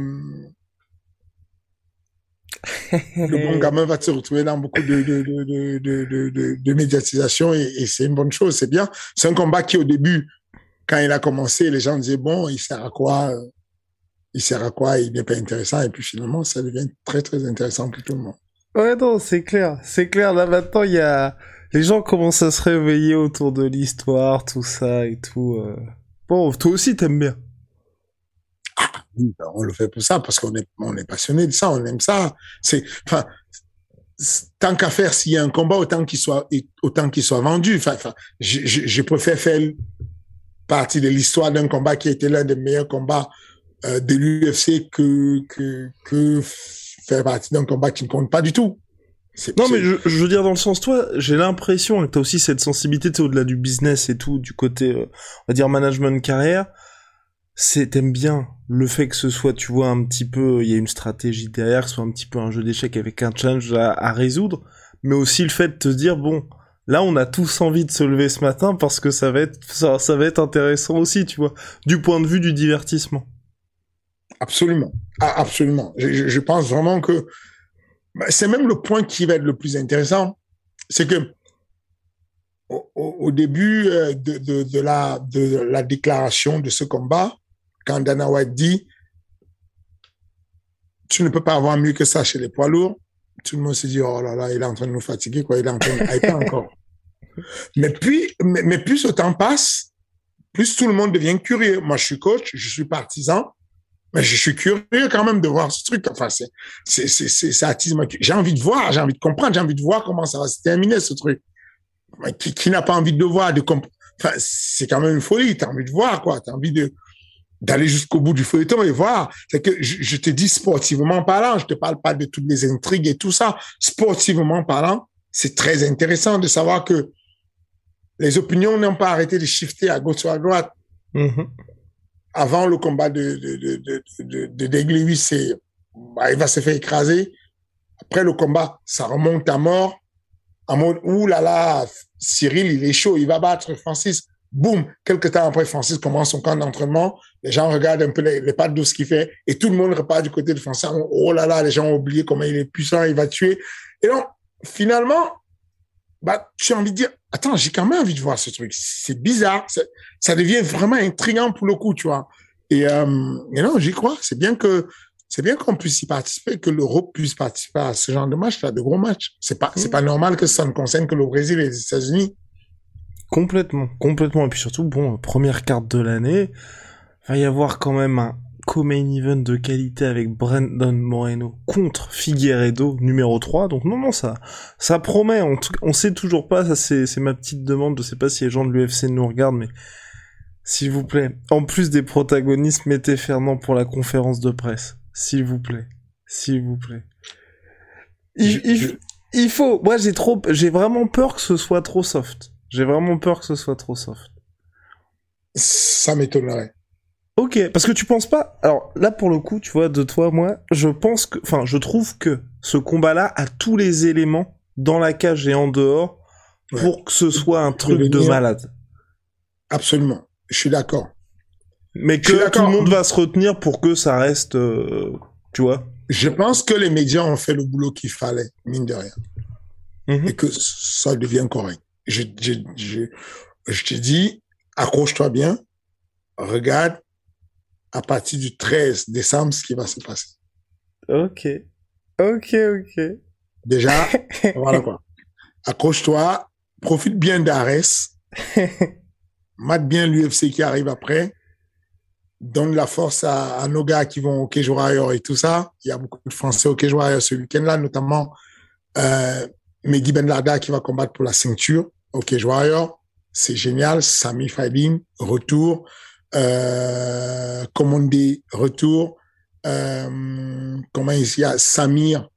le bon gamin va se retrouver dans beaucoup de, de, de, de, médiatisation et, et c'est une bonne chose, c'est bien. C'est un combat qui, au début, quand il a commencé, les gens disaient, bon, il sert à quoi Il sert à quoi Il n'est pas intéressant. Et puis finalement, ça devient très, très intéressant pour tout le monde. Ouais, non, c'est clair. C'est clair. Là, maintenant, il y a... Les gens commencent à se réveiller autour de l'histoire, tout ça et tout. Euh. Bon, toi aussi, t'aimes bien. Oui, ben, on le fait pour ça, parce qu'on est, on est passionné de ça, on aime ça. C'est, enfin, tant qu'à faire, s'il y a un combat, autant qu'il soit, autant qu'il soit vendu. Enfin, enfin je, je, je préfère faire partie de l'histoire d'un combat qui a été l'un des meilleurs combats euh, de l'UFC que, que, que faire partie d'un combat qui ne compte pas du tout. Non, mais je, je, veux dire, dans le sens, toi, j'ai l'impression que tu as aussi cette sensibilité au-delà du business et tout, du côté, euh, on va dire, management carrière. C'est, t'aimes bien le fait que ce soit, tu vois, un petit peu, il y a une stratégie derrière, que soit un petit peu un jeu d'échecs avec un challenge à, résoudre, mais aussi le fait de te dire, bon, Là, on a tous envie de se lever ce matin parce que ça va être ça, va être intéressant aussi, tu vois, du point de vue du divertissement. Absolument, ah, absolument. Je, pense vraiment que bah, c'est même le point qui va être le plus intéressant, c'est que au, début euh, de la déclaration de ce combat, quand Dana White dit tu ne peux pas avoir mieux que ça chez les poids lourds, tout le monde se dit, oh là là, il est en train de nous fatiguer, quoi, il est en train de hyper encore. Mais puis, mais, mais, plus le temps passe, plus tout le monde devient curieux. Moi, je suis coach, je suis partisan, mais je suis curieux quand même de voir ce truc. Enfin, c'est, c'est, c'est, c'est, ça attise J'ai envie de voir, j'ai envie de comprendre, j'ai envie de voir comment ça va se terminer, ce truc. Qui, qui n'a pas envie de voir, de comprendre? Enfin, c'est quand même une folie. T'as envie de voir, quoi. T'as envie de, d'aller jusqu'au bout du feuilleton et voir. C'est que je, je, te dis sportivement parlant, je te parle pas de toutes les intrigues et tout ça. Sportivement parlant, c'est très intéressant de savoir que les opinions n'ont pas arrêté de shifter à gauche ou à droite. Mm-hmm. Avant le combat de, de, de, de, de, de c'est, bah, il va se faire écraser. Après le combat, ça remonte à mort. En mode, ouh là là, Cyril, il est chaud, il va battre Francis. Boum, quelques temps après, Francis commence son camp d'entraînement. Les gens regardent un peu les, les pas douces qu'il fait et tout le monde repart du côté de Francis. Oh là là, les gens ont oublié comment il est puissant, il va tuer. Et donc, finalement, bah, tu as envie de dire, attends, j'ai quand même envie de voir ce truc. C'est bizarre. Ça devient vraiment intriguant pour le coup, tu vois. Et, euh, et non, j'y crois. C'est bien que c'est bien qu'on puisse y participer, que l'Europe puisse participer à ce genre de match, là, de gros matchs. C'est pas, c'est pas normal que ça ne concerne que le Brésil et les États-Unis. Complètement, complètement. Et puis surtout, bon, première carte de l'année, va y avoir quand même un co-main event de qualité avec Brandon Moreno contre Figueredo numéro 3. Donc non, non, ça, ça promet. On, on sait toujours pas, ça c'est, ma petite demande. Je sais pas si les gens de l'UFC nous regardent, mais s'il vous plaît, en plus des protagonistes, mettez Fernand pour la conférence de presse. S'il vous plaît. S'il vous plaît. Il, il, il faut, moi j'ai trop, j'ai vraiment peur que ce soit trop soft. J'ai vraiment peur que ce soit trop soft. Ça m'étonnerait. Ok, parce que tu penses pas. Alors là, pour le coup, tu vois, de toi, moi, je pense que, enfin, je trouve que ce combat-là a tous les éléments dans la cage et en dehors pour que ce soit un truc de malade. Absolument, je suis d'accord. Mais que tout le monde va se retenir pour que ça reste, euh, tu vois. Je pense que les médias ont fait le boulot qu'il fallait, mine de rien, mm -hmm. et que ça devient correct je, je, je, je te dis, accroche-toi bien, regarde à partir du 13 décembre ce qui va se passer. Ok. Ok, ok. Déjà, voilà quoi. Accroche-toi, profite bien d'Ares, mate bien l'UFC qui arrive après, donne la force à, à nos gars qui vont au Cage Warrior et tout ça. Il y a beaucoup de Français au Cage Warrior ce week-end-là, notamment euh, Mehdi Ben Lada qui va combattre pour la ceinture. OK Warrior, c'est génial. Sami Fadin, retour. Euh, Commandé, retour. Euh, comment il y a Samir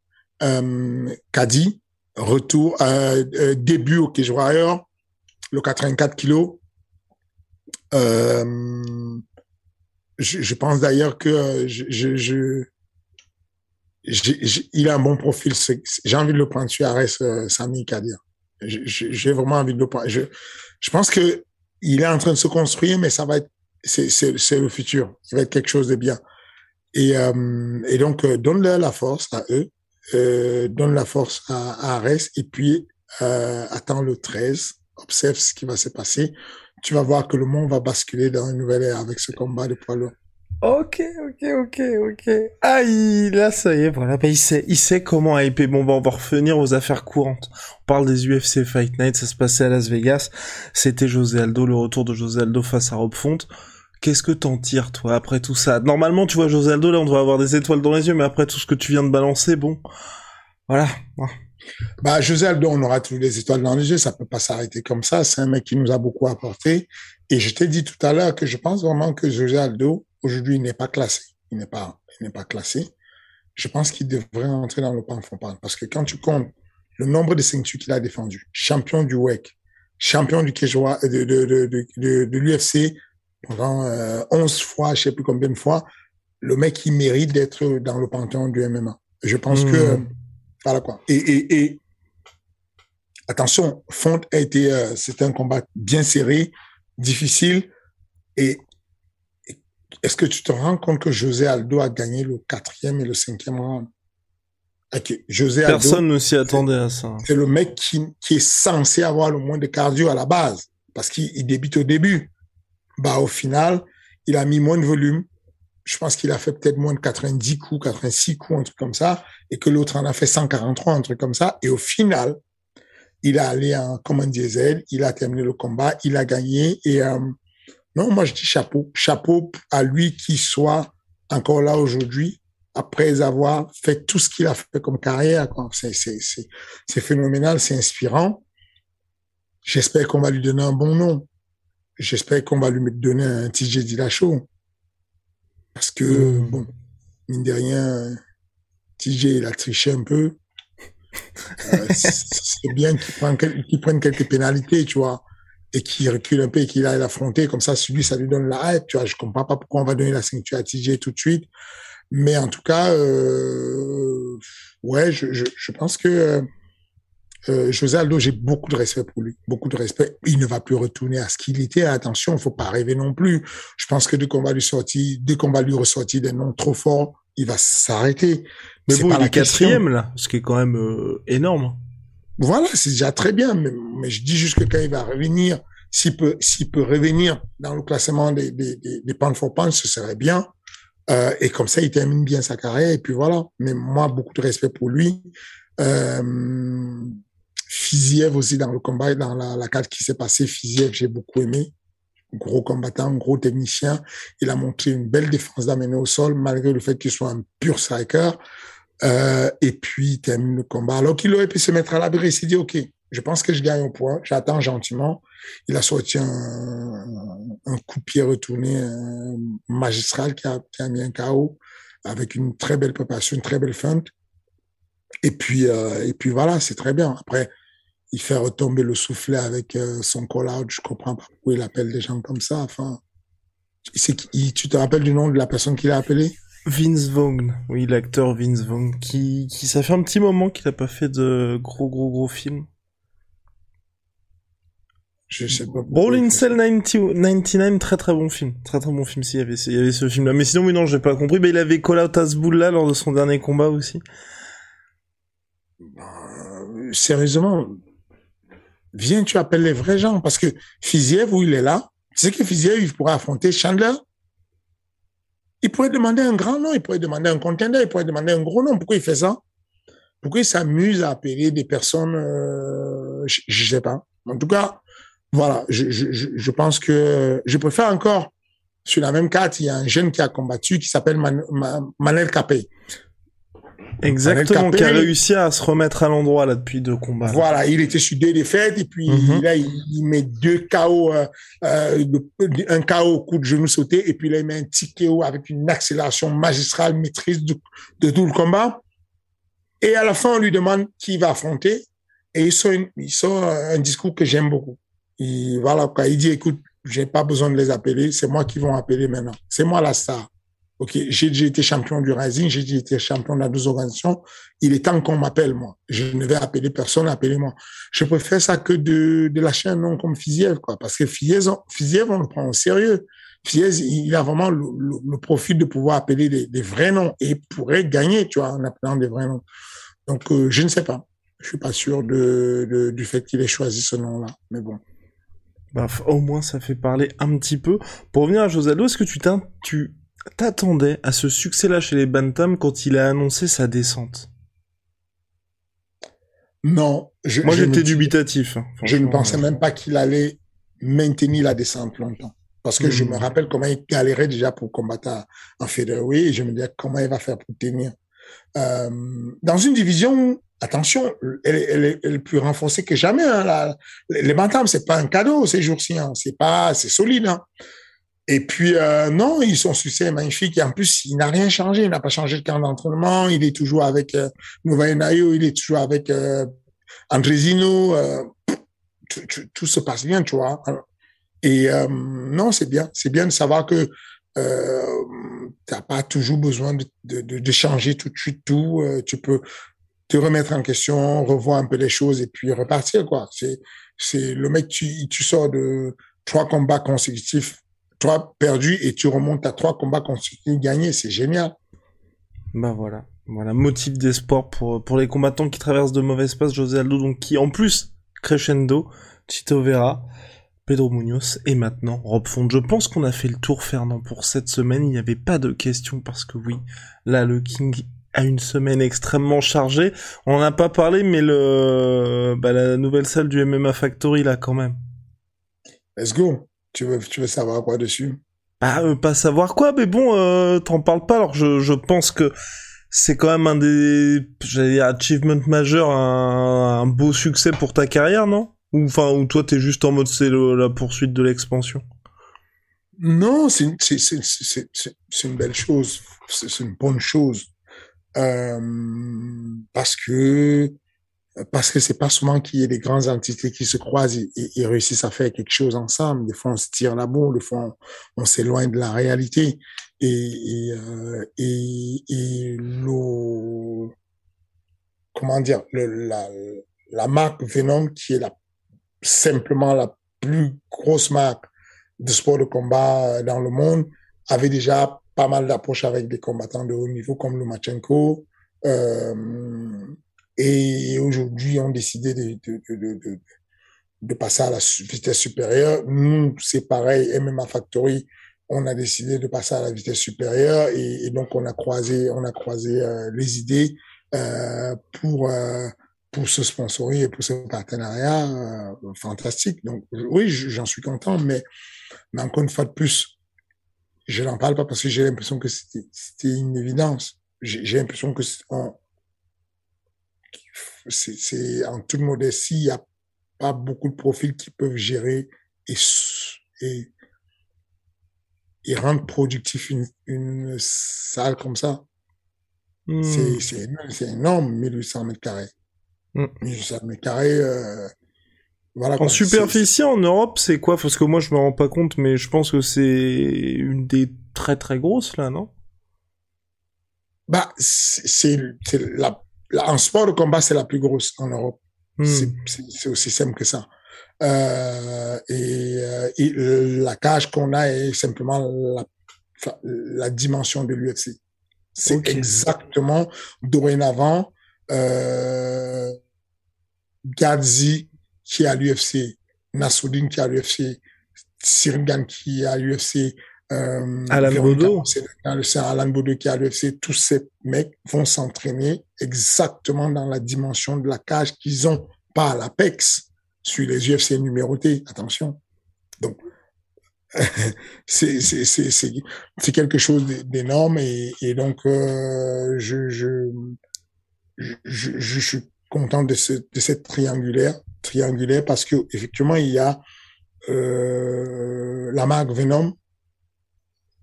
euh, Kadi, retour. Euh, euh, début au Cage Warrior, le 84 kilos. Euh, je, je, pense d'ailleurs que je, je, je il a un bon profil. J'ai envie de le prendre sur Arès, euh, Sami Kadir. J'ai vraiment envie de le prendre. Je, je pense que il est en train de se construire, mais ça va être, c'est le futur. Il va être quelque chose de bien. Et, euh, et donc, euh, donne-leur la force à eux, euh, donne la force à, à Arès, et puis euh, attends le 13, observe ce qui va se passer. Tu vas voir que le monde va basculer dans une nouvelle ère avec ce combat de poids lourd. Ok, ok, ok, ok. Ah, il, là, ça y est, voilà. Bah, il sait, il sait comment hyper. Bon, bah, on va revenir aux affaires courantes. On parle des UFC Fight Night, ça se passait à Las Vegas. C'était José Aldo, le retour de José Aldo face à Rob Font. Qu'est-ce que t'en tires, toi, après tout ça? Normalement, tu vois, José Aldo, là, on doit avoir des étoiles dans les yeux, mais après tout ce que tu viens de balancer, bon. Voilà. Bah, José Aldo, on aura toujours des étoiles dans les yeux, ça peut pas s'arrêter comme ça. C'est un mec qui nous a beaucoup apporté. Et je t'ai dit tout à l'heure que je pense vraiment que José Aldo, Aujourd'hui, il n'est pas classé. Il n'est pas, il n'est pas classé. Je pense qu'il devrait entrer dans le pan parce que quand tu comptes le nombre de ceintures qu'il a défendu, champion du WEC, champion du Kejoa, de, de, de, de, de l'UFC pendant euh, 11 fois, je sais plus combien de fois, le mec, il mérite d'être dans le panthéon du MMA. Je pense que, mmh. voilà quoi. Et, et, et attention, Font a été, euh, c'était un combat bien serré, difficile, et est-ce que tu te rends compte que José Aldo a gagné le quatrième et le cinquième round? Okay. José Personne ne s'y attendait à ça. C'est le mec qui, qui est censé avoir le moins de cardio à la base, parce qu'il débute au début. Bah, au final, il a mis moins de volume. Je pense qu'il a fait peut-être moins de 90 coups, 86 coups, un truc comme ça, et que l'autre en a fait 143, un truc comme ça. Et au final, il a allé en commande diesel, il a terminé le combat, il a gagné, et euh, non, moi je dis chapeau. Chapeau à lui qui soit encore là aujourd'hui après avoir fait tout ce qu'il a fait comme carrière. C'est phénoménal, c'est inspirant. J'espère qu'on va lui donner un bon nom. J'espère qu'on va lui donner un TJ Dillashaw. Parce que, mmh. bon, mine de rien, TJ, il a triché un peu. Euh, c'est bien qu'il prenne, qu prenne quelques pénalités, tu vois et qui recule un peu et qu'il aille l'affronter, comme ça, celui, ça lui donne la hype, tu vois. Je comprends pas pourquoi on va donner la ceinture à TJ tout de suite. Mais en tout cas, euh, ouais, je, je, je, pense que euh, José Aldo, j'ai beaucoup de respect pour lui, beaucoup de respect. Il ne va plus retourner à ce qu'il était. Attention, faut pas rêver non plus. Je pense que dès qu'on va lui sortir, dès qu'on va lui ressortir des noms trop forts, il va s'arrêter. Mais bon, il est quatrième là, ce qui est quand même euh, énorme. Voilà, c'est déjà très bien, mais, mais, je dis juste que quand il va revenir, s'il peut, s'il peut revenir dans le classement des, des, des, des ce serait bien. Euh, et comme ça, il termine bien sa carrière. Et puis voilà. Mais moi, beaucoup de respect pour lui. Euh, Fiziev aussi dans le combat, dans la, la carte qui s'est passée. Fiziev, j'ai beaucoup aimé. Gros combattant, gros technicien. Il a montré une belle défense d'amener au sol, malgré le fait qu'il soit un pur striker. Euh, et puis, il termine le combat. Alors qu'il aurait pu se mettre à l'abri, il s'est dit, OK, je pense que je gagne au point, j'attends gentiment. Il a sorti un, un coup de pied retourné magistral qui a, qui mis un KO avec une très belle préparation, une très belle feinte. Et puis, euh, et puis voilà, c'est très bien. Après, il fait retomber le soufflet avec euh, son call-out. Je comprends pas pourquoi il appelle des gens comme ça. Enfin, tu te rappelles du nom de la personne qu'il a appelé Vince Vaughn, oui, l'acteur Vince Vaughn, qui, qui, ça fait un petit moment qu'il a pas fait de gros, gros, gros films. Je sais pas. Brawling Cell 99, très très bon film. Très très bon film s'il y avait, il y avait ce film-là. Mais sinon, oui, non, j'ai pas compris. Mais il avait Call Out là lors de son dernier combat aussi. Bah, sérieusement, viens, tu appelles les vrais gens. Parce que Fiziev, où il est là, tu sais que Fiziev, il pourrait affronter Chandler? Il pourrait demander un grand nom, il pourrait demander un contender, il pourrait demander un gros nom. Pourquoi il fait ça? Pourquoi il s'amuse à appeler des personnes euh, je, ne sais pas. En tout cas, voilà, je, je, je pense que je préfère encore sur la même carte, il y a un jeune qui a combattu qui s'appelle Man, Manel Capé. Exactement, qui a réussi à se remettre à l'endroit là depuis deux combats. Voilà, il était sur deux défaites et puis mhm. là il, met deux KO, euh, euh un KO au coup de genou sauté et puis là il met un petit KO avec une accélération magistrale, maîtrise de, de, tout le combat. Et à la fin on lui demande qui va affronter et il sort, il sort un discours que j'aime beaucoup. Il, voilà quoi, il dit écoute, j'ai pas besoin de les appeler, c'est moi qui vont appeler maintenant. C'est moi la star. Ok, j'ai été champion du Rising, j'ai été champion de la deux organisations. Il est temps qu'on m'appelle, moi. Je ne vais appeler personne, appelez-moi. Je préfère ça que de, lâcher un nom comme Fiziev, quoi. Parce que Fiziev, on le prend au sérieux. Fiziev, il a vraiment le, profil de pouvoir appeler des, vrais noms et pourrait gagner, tu vois, en appelant des vrais noms. Donc, euh, je ne sais pas. Je suis pas sûr du fait qu'il ait choisi ce nom-là. Mais bon. Bah, au moins, ça fait parler un petit peu. Pour revenir à Josalo, est-ce que tu tu t'attendais à ce succès-là chez les Bantam quand il a annoncé sa descente Non. Je, Moi, j'étais dubitatif. Hein, je ne pensais même pas qu'il allait maintenir la descente longtemps. Parce que je me hmm. rappelle comment il galérait déjà pour combattre en featherweight et je me disais comment il va faire pour tenir? Euh, dans une division, attention, elle, elle, elle, est plus renforcée que jamais. Hein, la, les bantams, c'est pas un cadeau ces jours-ci. Hein, c'est pas, c'est solide. Hein. Et puis, euh, non, ils sont succès magnifique. Et en plus, il n'a rien changé. Il n'a pas changé de camp d'entraînement. Il est toujours avec euh, Nayo. Il est toujours avec euh, Andrezino. Euh, tout, se passe bien, tu vois. Et euh, non, c'est bien. C'est bien de savoir que euh, t'as pas toujours besoin de, de, de, changer tout de suite tout. tu peux te remettre en question, revoir un peu les choses et puis repartir, quoi. C'est, c'est le mec, tu, tu sors de trois combats consécutifs toi perdu et tu remontes à trois combats consécutifs gagnés. C'est génial. Bah voilà. Voilà, motif d'espoir pour, pour les combattants qui traversent de mauvaises passes. José Aldo, donc qui en plus, crescendo, Chito Vera, Pedro Munoz et maintenant Rob Font. Je pense qu'on a fait le tour, Fernand, pour cette semaine. Il n'y avait pas de questions parce que oui, là, le King a une semaine extrêmement chargée. On n'a pas parlé, mais le, bah, la nouvelle salle du MMA Factory, là, quand même. Let's go. Tu veux, tu veux savoir quoi dessus? Bah, euh, pas savoir quoi, mais bon, euh, t'en parles pas. Alors, je, je pense que c'est quand même un des, j'allais dire, achievement majeur, un, un, beau succès pour ta carrière, non? Ou enfin, ou toi, t'es juste en mode c'est la poursuite de l'expansion? Non, c'est c'est c'est c'est une belle chose, c'est une bonne chose, euh, parce que parce que c'est pas souvent qu'il y ait des grandes entités qui se croisent et, réussissent à faire quelque chose ensemble. Des fois, on se tire la bourre, des fois, on, s'éloigne de la réalité. Et, et, euh, et, le, comment dire, la, la marque Venom, qui est la, simplement la plus grosse marque de sport de combat dans le monde, avait déjà pas mal d'approches avec des combattants de haut niveau comme Lomachenko, euh, et aujourd'hui ont décidé de, de, de, de, passer à la vitesse supérieure. Nous, c'est pareil, MMA Factory, on a décidé de passer à la vitesse supérieure et, et donc on a croisé, on a croisé euh, les idées euh, pour euh, pour ce sponsoring et pour ce partenariat euh, fantastique. Donc oui, j'en suis content, mais, mais encore une fois de plus, je n'en parle pas parce que j'ai l'impression que c'était une évidence. J'ai l'impression que on, c'est en toute modestie, il n'y a pas beaucoup de profils qui peuvent gérer et, et, et rendre productif une, une salle comme ça. Hmm. C'est énorme, 1800 mètres carrés. Hmm. 1800 mètres carrés, euh, voilà. En superficie, en Europe, c'est quoi? Parce que moi, je me rends pas compte, mais je pense que c'est une des très très grosses, là, non? Bah, c'est la en sport de combat, c'est la plus grosse en Europe. Hmm. C'est aussi simple que ça. Euh, et, euh, et, la cage qu'on a est simplement la, la dimension de l'UFC. C'est exactement dorénavant euh, Gadzi qui est à l'UFC, Nassoudine qui est à l'UFC, Sirgan qui est à l'UFC, euh, Alan Bodo. C'est Alan Bodo qui a l'UFC. Tous ces mecs vont s'entraîner exactement dans la dimension de la cage qu'ils ont, pas à l'Apex, sur les UFC numérotés. Attention. Donc, c'est c'est c'est c'est quelque chose d'énorme et, et donc euh, je, je, je je suis content de ce de cette triangulaire triangulaire parce que effectivement il y a euh, la marque Venom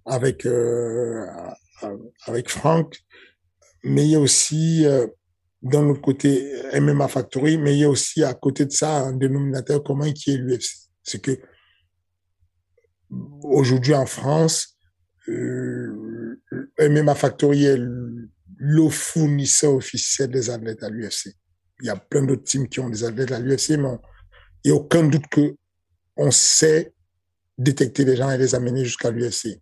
avec euh, avec Franck, mais il y a aussi euh, dans le côté MMA Factory, mais il y a aussi à côté de ça un dénominateur commun qui est l'UFC. C'est que aujourd'hui en France, euh, MMA Factory est le fournisseur officiel des athlètes à l'UFC. Il y a plein d'autres teams qui ont des athlètes à l'UFC, mais il n'y a aucun doute que on sait détecter les gens et les amener jusqu'à l'UFC.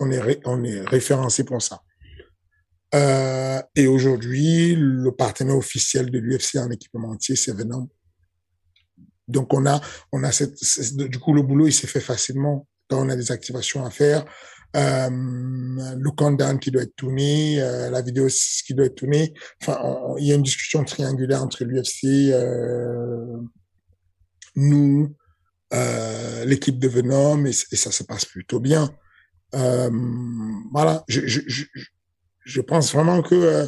On est, on est référencé pour ça. Euh, et aujourd'hui, le partenaire officiel de l'UFC en équipementier, c'est Venom. Donc on a, on a cette, du coup le boulot il s'est fait facilement quand on a des activations à faire, euh, le countdown qui doit être tourné, euh, la vidéo qui doit être tournée. Enfin, il y a une discussion triangulaire entre l'UFC, euh, nous, euh, l'équipe de Venom et, ça se passe plutôt bien. Euh, voilà, je, je, je, je, pense vraiment que euh,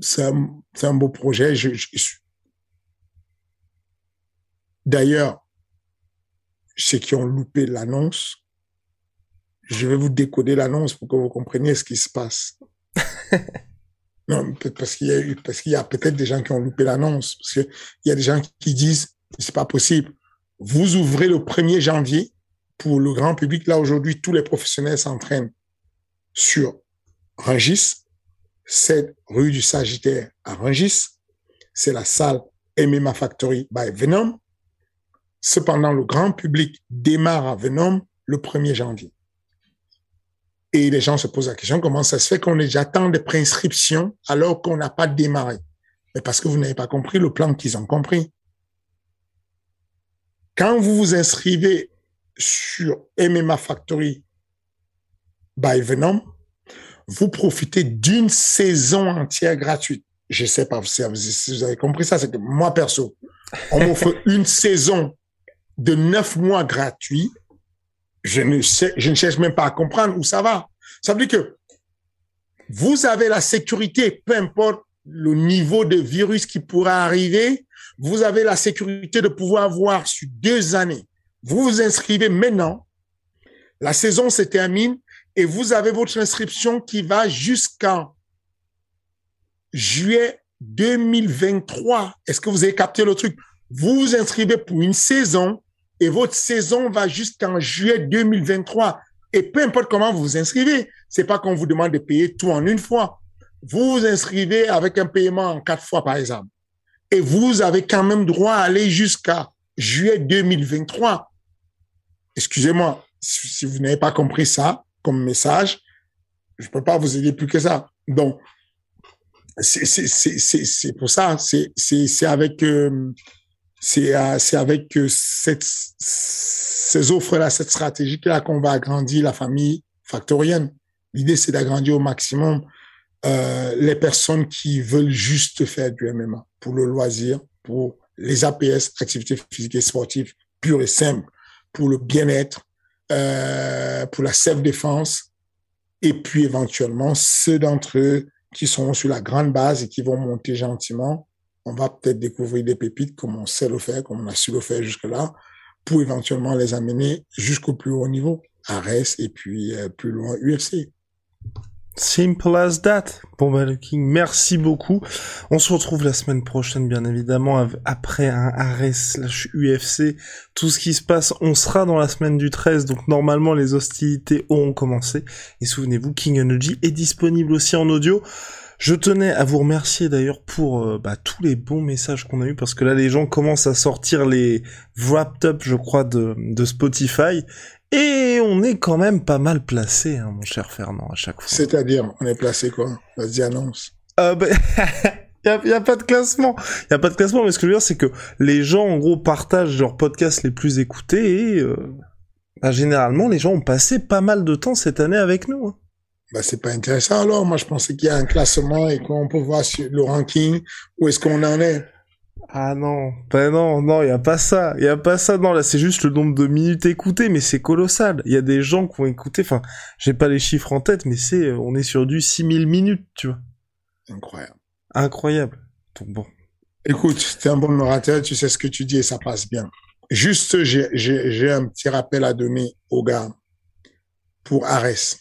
c'est un, un, beau projet. Je, D'ailleurs, ceux qui ont loupé l'annonce, je vais vous décoder l'annonce pour que vous compreniez ce qui se passe. non, parce qu'il y a eu, parce qu'il y a peut-être des gens qui ont loupé l'annonce, parce qu'il y a des gens qui disent, c'est pas possible. Vous ouvrez le 1er janvier pour le grand public. Là, aujourd'hui, tous les professionnels s'entraînent sur Rangis, 7 rue du Sagittaire à Rangis. C'est la salle MMA Factory by Venom. Cependant, le grand public démarre à Venom le 1er janvier. Et les gens se posent la question, comment ça se fait qu'on ait déjà tant de prescriptions alors qu'on n'a pas démarré? Mais parce que vous n'avez pas compris le plan qu'ils ont compris. Quand vous vous inscrivez sur MMA Factory by Venom, vous profitez d'une saison entière gratuite. Je sais pas si vous avez compris ça, c'est que moi perso, on m'offre une saison de neuf mois gratuits, je ne, sais, je ne cherche même pas à comprendre où ça va. Ça veut dire que vous avez la sécurité, peu importe le niveau de virus qui pourra arriver, vous avez la sécurité de pouvoir voir sur deux années. Vous vous inscrivez maintenant, la saison se termine et vous avez votre inscription qui va jusqu'en juillet 2023. Est-ce que vous avez capté le truc? Vous vous inscrivez pour une saison et votre saison va jusqu'en juillet 2023. Et peu importe comment vous vous inscrivez, c'est pas qu'on vous demande de payer tout en une fois. Vous vous inscrivez avec un paiement en quatre fois, par exemple. Et vous avez quand même droit à aller jusqu'à juillet 2023. Excusez-moi, si vous n'avez pas compris ça comme message, je peux pas vous aider plus que ça. Donc, c'est pour ça, c'est avec euh, euh, c'est avec euh, cette, ces offres-là, cette stratégie-là qu'on va agrandir la famille factorienne. L'idée, c'est d'agrandir au maximum euh, les personnes qui veulent juste faire du MMA pour le loisir, pour les APS, activités physiques et sportives pures et simples, pour le bien-être, euh, pour la self-défense, et puis éventuellement ceux d'entre eux qui sont sur la grande base et qui vont monter gentiment on va peut-être découvrir des pépites comme on sait le faire, comme on a su le faire jusque-là, pour éventuellement les amener jusqu'au plus haut niveau, Ares et puis euh, plus loin UFC. Simple as that. Bon bah le King, merci beaucoup. On se retrouve la semaine prochaine bien évidemment après un Ares slash UFC. Tout ce qui se passe, on sera dans la semaine du 13 donc normalement les hostilités auront commencé. Et souvenez-vous, King Energy est disponible aussi en audio. Je tenais à vous remercier d'ailleurs pour euh, bah, tous les bons messages qu'on a eu parce que là les gens commencent à sortir les wrapped up je crois de Spotify et on est quand même pas mal placé hein, mon cher Fernand à chaque fois. C'est-à-dire on est placé quoi? Vas-y annonce. Euh, bah... Il y a, pas de classement. Il y a pas de classement, mais ce que je veux dire, c'est que les gens, en gros, partagent leurs podcasts les plus écoutés et, euh, bah, généralement, les gens ont passé pas mal de temps cette année avec nous. Hein. Ben, c'est pas intéressant alors. Moi, je pensais qu'il y a un classement et qu'on peut voir sur le ranking où est-ce qu'on en est. Ah non, ben non, non, il y a pas ça, il y a pas ça. Non, là, c'est juste le nombre de minutes écoutées, mais c'est colossal. Il y a des gens qui ont écouté. Enfin, j'ai pas les chiffres en tête, mais c'est, on est sur du 6000 minutes, tu vois. Incroyable. Incroyable. Donc bon. Écoute, t'es un bon orateur, tu sais ce que tu dis et ça passe bien. Juste, j'ai un petit rappel à donner aux gars pour Ares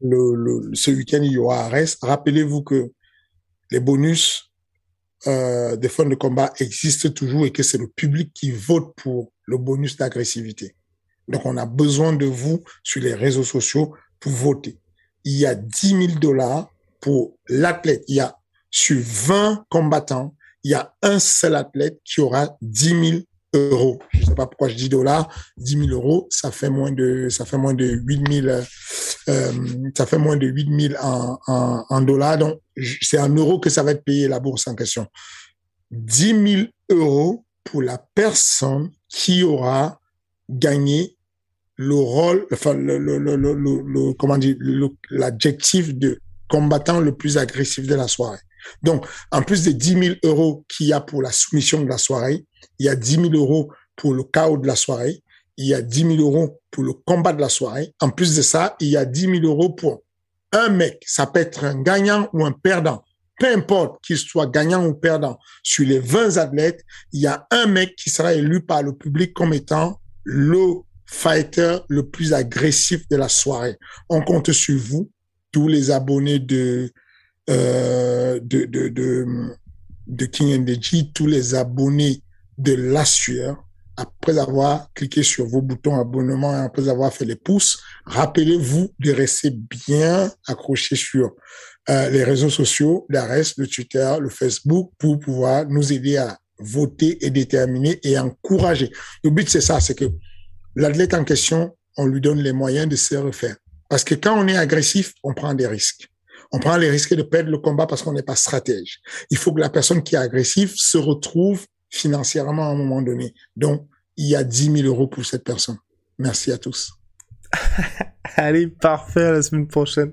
le, le, ce week-end, il y aura Arès. Rappelez-vous que les bonus euh, des fonds de combat existent toujours et que c'est le public qui vote pour le bonus d'agressivité. Donc, on a besoin de vous sur les réseaux sociaux pour voter. Il y a 10 000 dollars pour l'athlète. Il y a sur 20 combattants, il y a un seul athlète qui aura 10 000 euros. Je sais pas pourquoi je dis dollars. 10 000 euros, ça fait moins de, ça fait moins de 8 000, euh, ça fait moins de 8 000 en, en, en dollars. Donc, c'est en euros que ça va être payé la bourse en question. 10 000 euros pour la personne qui aura gagné le rôle, enfin, le, le, le, le comment dire, l'adjectif de combattant le plus agressif de la soirée. Donc, en plus des 10 000 euros qu'il y a pour la soumission de la soirée, il y a 10 000 euros pour le chaos de la soirée, il y a 10 000 euros pour le combat de la soirée. En plus de ça, il y a 10 000 euros pour un mec. Ça peut être un gagnant ou un perdant. Peu importe qu'il soit gagnant ou perdant. Sur les 20 athlètes, il y a un mec qui sera élu par le public comme étant le fighter le plus agressif de la soirée. On compte sur vous, tous les abonnés de, euh, de, de, de, de King NDG, tous les abonnés de la sueur, après avoir cliqué sur vos boutons abonnement et après avoir fait les pouces, rappelez-vous de rester bien accroché sur euh, les réseaux sociaux, l'ARES, le Twitter, le Facebook, pour pouvoir nous aider à voter et déterminer et encourager. Le but, c'est ça, c'est que l'athlète en question, on lui donne les moyens de se refaire. Parce que quand on est agressif, on prend des risques. On prend les risques de perdre le combat parce qu'on n'est pas stratège. Il faut que la personne qui est agressive se retrouve financièrement à un moment donné. Donc, il y a 10 000 euros pour cette personne. Merci à tous. Allez, parfait, à la semaine prochaine.